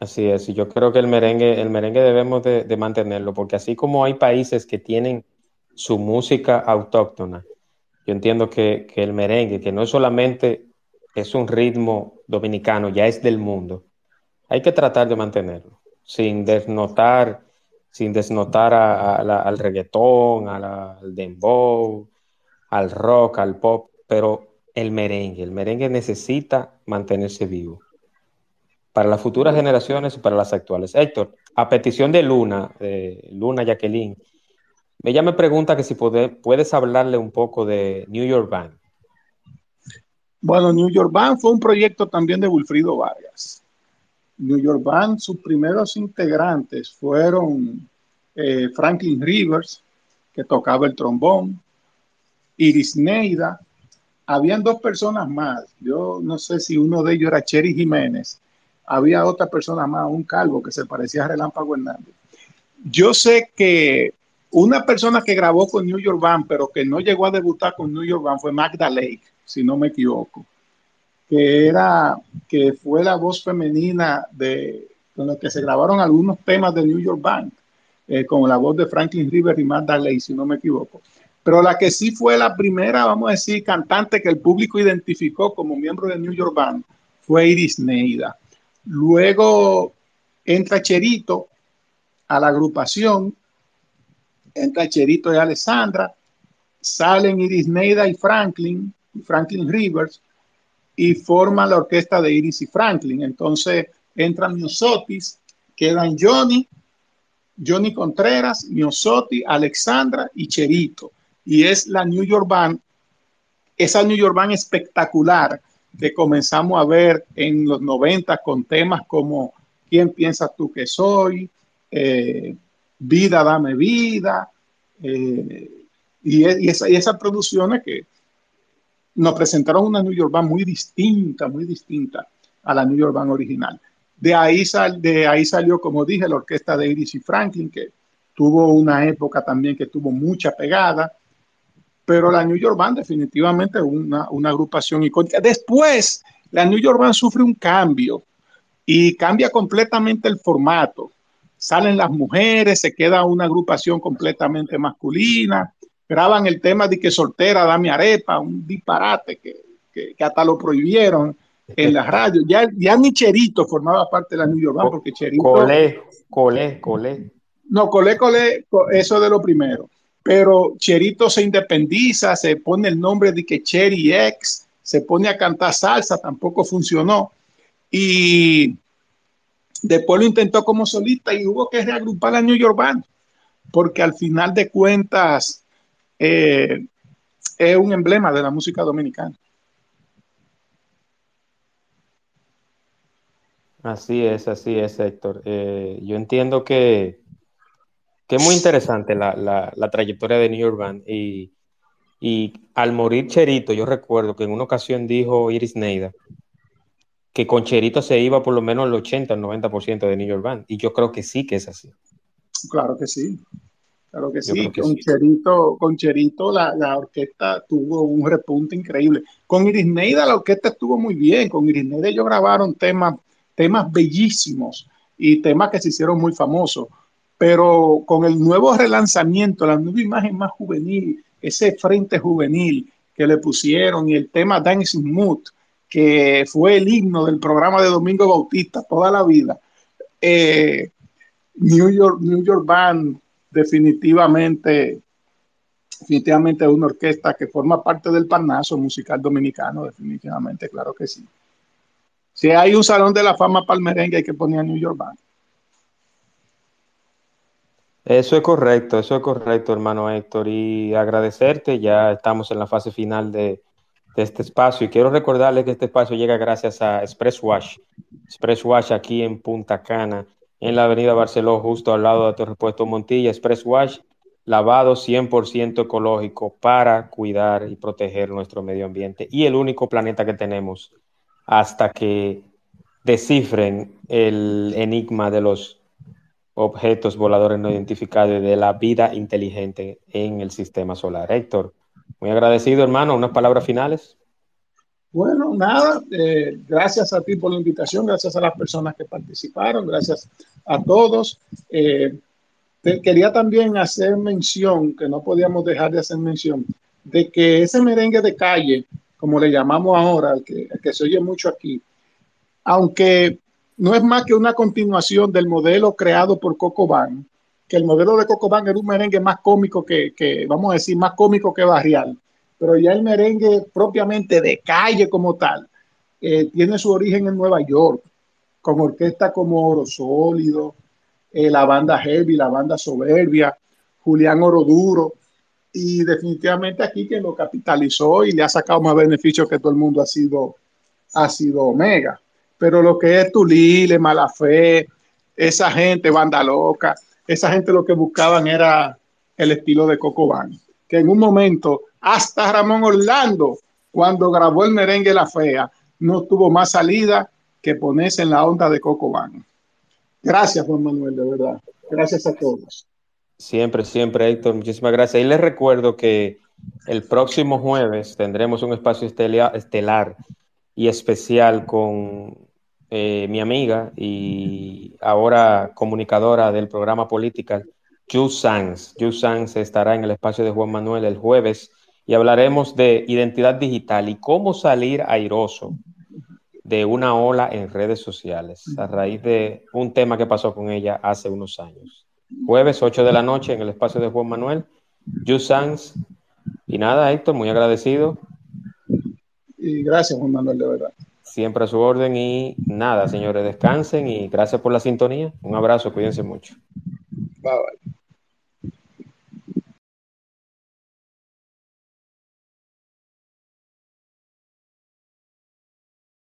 Así es, y yo creo que el merengue, el merengue debemos de, mantenerlo, porque así como hay países que tienen su música autóctona, yo entiendo que, que el merengue, que no solamente es un ritmo dominicano, ya es del mundo, hay que tratar de mantenerlo, sin desnotar sin desnotar al reggaetón, al dembow, al rock, al pop, pero el merengue, el merengue necesita mantenerse vivo para las futuras generaciones y para las actuales. Héctor, a petición de Luna, de Luna Jacqueline, ella me pregunta que si puedes hablarle un poco de New York Band. Bueno, New York Band fue un proyecto también de Wilfrido Vargas. New York Band, sus primeros integrantes fueron eh, Franklin Rivers, que tocaba el trombón, Iris Neida, habían dos personas más. Yo no sé si uno de ellos era Cherry Jiménez. Había otra persona más, un calvo que se parecía a Relámpago Hernández. Yo sé que una persona que grabó con New York Band, pero que no llegó a debutar con New York Band, fue Magda Lake, si no me equivoco, que era, que fue la voz femenina de, con la que se grabaron algunos temas de New York Band, eh, con la voz de Franklin River y Magda Lake, si no me equivoco. Pero la que sí fue la primera, vamos a decir, cantante que el público identificó como miembro de New York Band fue Iris Neida. Luego entra Cherito a la agrupación, entra Cherito y Alessandra, salen Iris Neida y Franklin, Franklin Rivers, y forman la orquesta de Iris y Franklin. Entonces entran Miosotis, quedan Johnny, Johnny Contreras, Miosotti, Alexandra y Cherito. Y es la New York Band, esa New York Band espectacular que comenzamos a ver en los 90 con temas como ¿Quién piensas tú que soy? Eh, vida, dame vida. Eh, y, esas producciones que nos presentaron una New York Band muy distinta, muy distinta a la New York Band original. De ahí, salió, como dije, la orquesta de Iris y Franklin, que tuvo una época también que tuvo mucha pegada, pero la New York Band definitivamente una, una agrupación icónica. Después, la New York Band sufre un cambio y cambia completamente el formato. Salen las mujeres, se queda una agrupación completamente masculina, graban el tema de que soltera, dame arepa, un disparate que, que, que hasta lo prohibieron en la radio. Ya, ya ni Cherito formaba parte de la New York Band, porque Cherito. Colé, colé, colé. No, colé, colé, eso de lo primero. Pero Cherito se independiza, se pone el nombre de que Cherry X, se pone a cantar salsa, tampoco funcionó. Y después lo intentó como solista y hubo que reagrupar la New York Band, porque al final de cuentas eh, es un emblema de la música dominicana. Así es, así es, Héctor. Eh, yo entiendo que, que, es muy interesante la, la, la, trayectoria de New York Band y, y al morir Cherito, yo recuerdo que en una ocasión dijo Iris Neida que con Cherito se iba por lo menos el 80 el 90% de New York Band y yo creo que sí que es así. Claro que sí. Claro que sí, que con, sí. Cherito, con Cherito la, la, orquesta tuvo un repunte increíble. Con Iris Neida la orquesta estuvo muy bien, con Iris Neida ellos grabaron temas temas bellísimos y temas que se hicieron muy famosos. Pero con el nuevo relanzamiento, la nueva imagen más juvenil, ese frente juvenil que le pusieron y el tema Dancing Mood, que fue el himno del programa de Domingo Bautista toda la vida, eh, New York, New York Band definitivamente, definitivamente una orquesta que forma parte del Parnaso musical dominicano, definitivamente, claro que sí. Si hay un salón de la fama para el merengue, hay que poner a New York Band. Eso es correcto, eso es correcto, hermano Héctor. Y agradecerte, ya estamos en la fase final de, de este espacio. Y quiero recordarles que este espacio llega gracias a Express Wash. Express Wash aquí en Punta Cana, en la avenida Barceló, justo al lado de tu repuesto Montilla. Express Wash, lavado 100% ecológico para cuidar y proteger nuestro medio ambiente. Y el único planeta que tenemos hasta que descifren el enigma de los objetos voladores no identificados de la vida inteligente en el sistema solar. Héctor, muy agradecido, hermano. Unas palabras finales. Bueno, nada, eh, gracias a ti por la invitación, gracias a las personas que participaron, gracias a todos. Eh, te quería también hacer mención, que no podíamos dejar de hacer mención, de que ese merengue de calle como le llamamos ahora, que, que se oye mucho aquí, aunque no es más que una continuación del modelo creado por Coco Ban, que el modelo de Coco Ban era un merengue más cómico que, que, vamos a decir, más cómico que barrial, pero ya el merengue propiamente de calle como tal, eh, tiene su origen en Nueva York, con orquestas como Oro Sólido, eh, la banda Heavy, la banda Soberbia, Julián Oro Duro, y definitivamente aquí quien lo capitalizó y le ha sacado más beneficios que todo el mundo ha sido, ha sido Omega. Pero lo que es Tulile, Mala Fe, esa gente, banda loca, esa gente lo que buscaban era el estilo de Coco Van, que en un momento hasta Ramón Orlando cuando grabó el merengue La Fea, no tuvo más salida que ponerse en la onda de Coco Gracias, Juan Manuel, de verdad. Gracias a todos. Siempre, siempre, Héctor. Muchísimas gracias. Y les recuerdo que el próximo jueves tendremos un espacio estelar y especial con eh, mi amiga y ahora comunicadora del programa Política, Ju Sanz. Ju Sanz estará en el espacio de Juan Manuel el jueves y hablaremos de identidad digital y cómo salir airoso de una ola en redes sociales a raíz de un tema que pasó con ella hace unos años. Jueves 8 de la noche en el espacio de Juan Manuel, Ju Sanz. Y nada, Héctor, muy agradecido. Y gracias, Juan Manuel, de verdad. Siempre a su orden y nada, señores, descansen y gracias por la sintonía. Un abrazo, cuídense mucho. Bye, bye.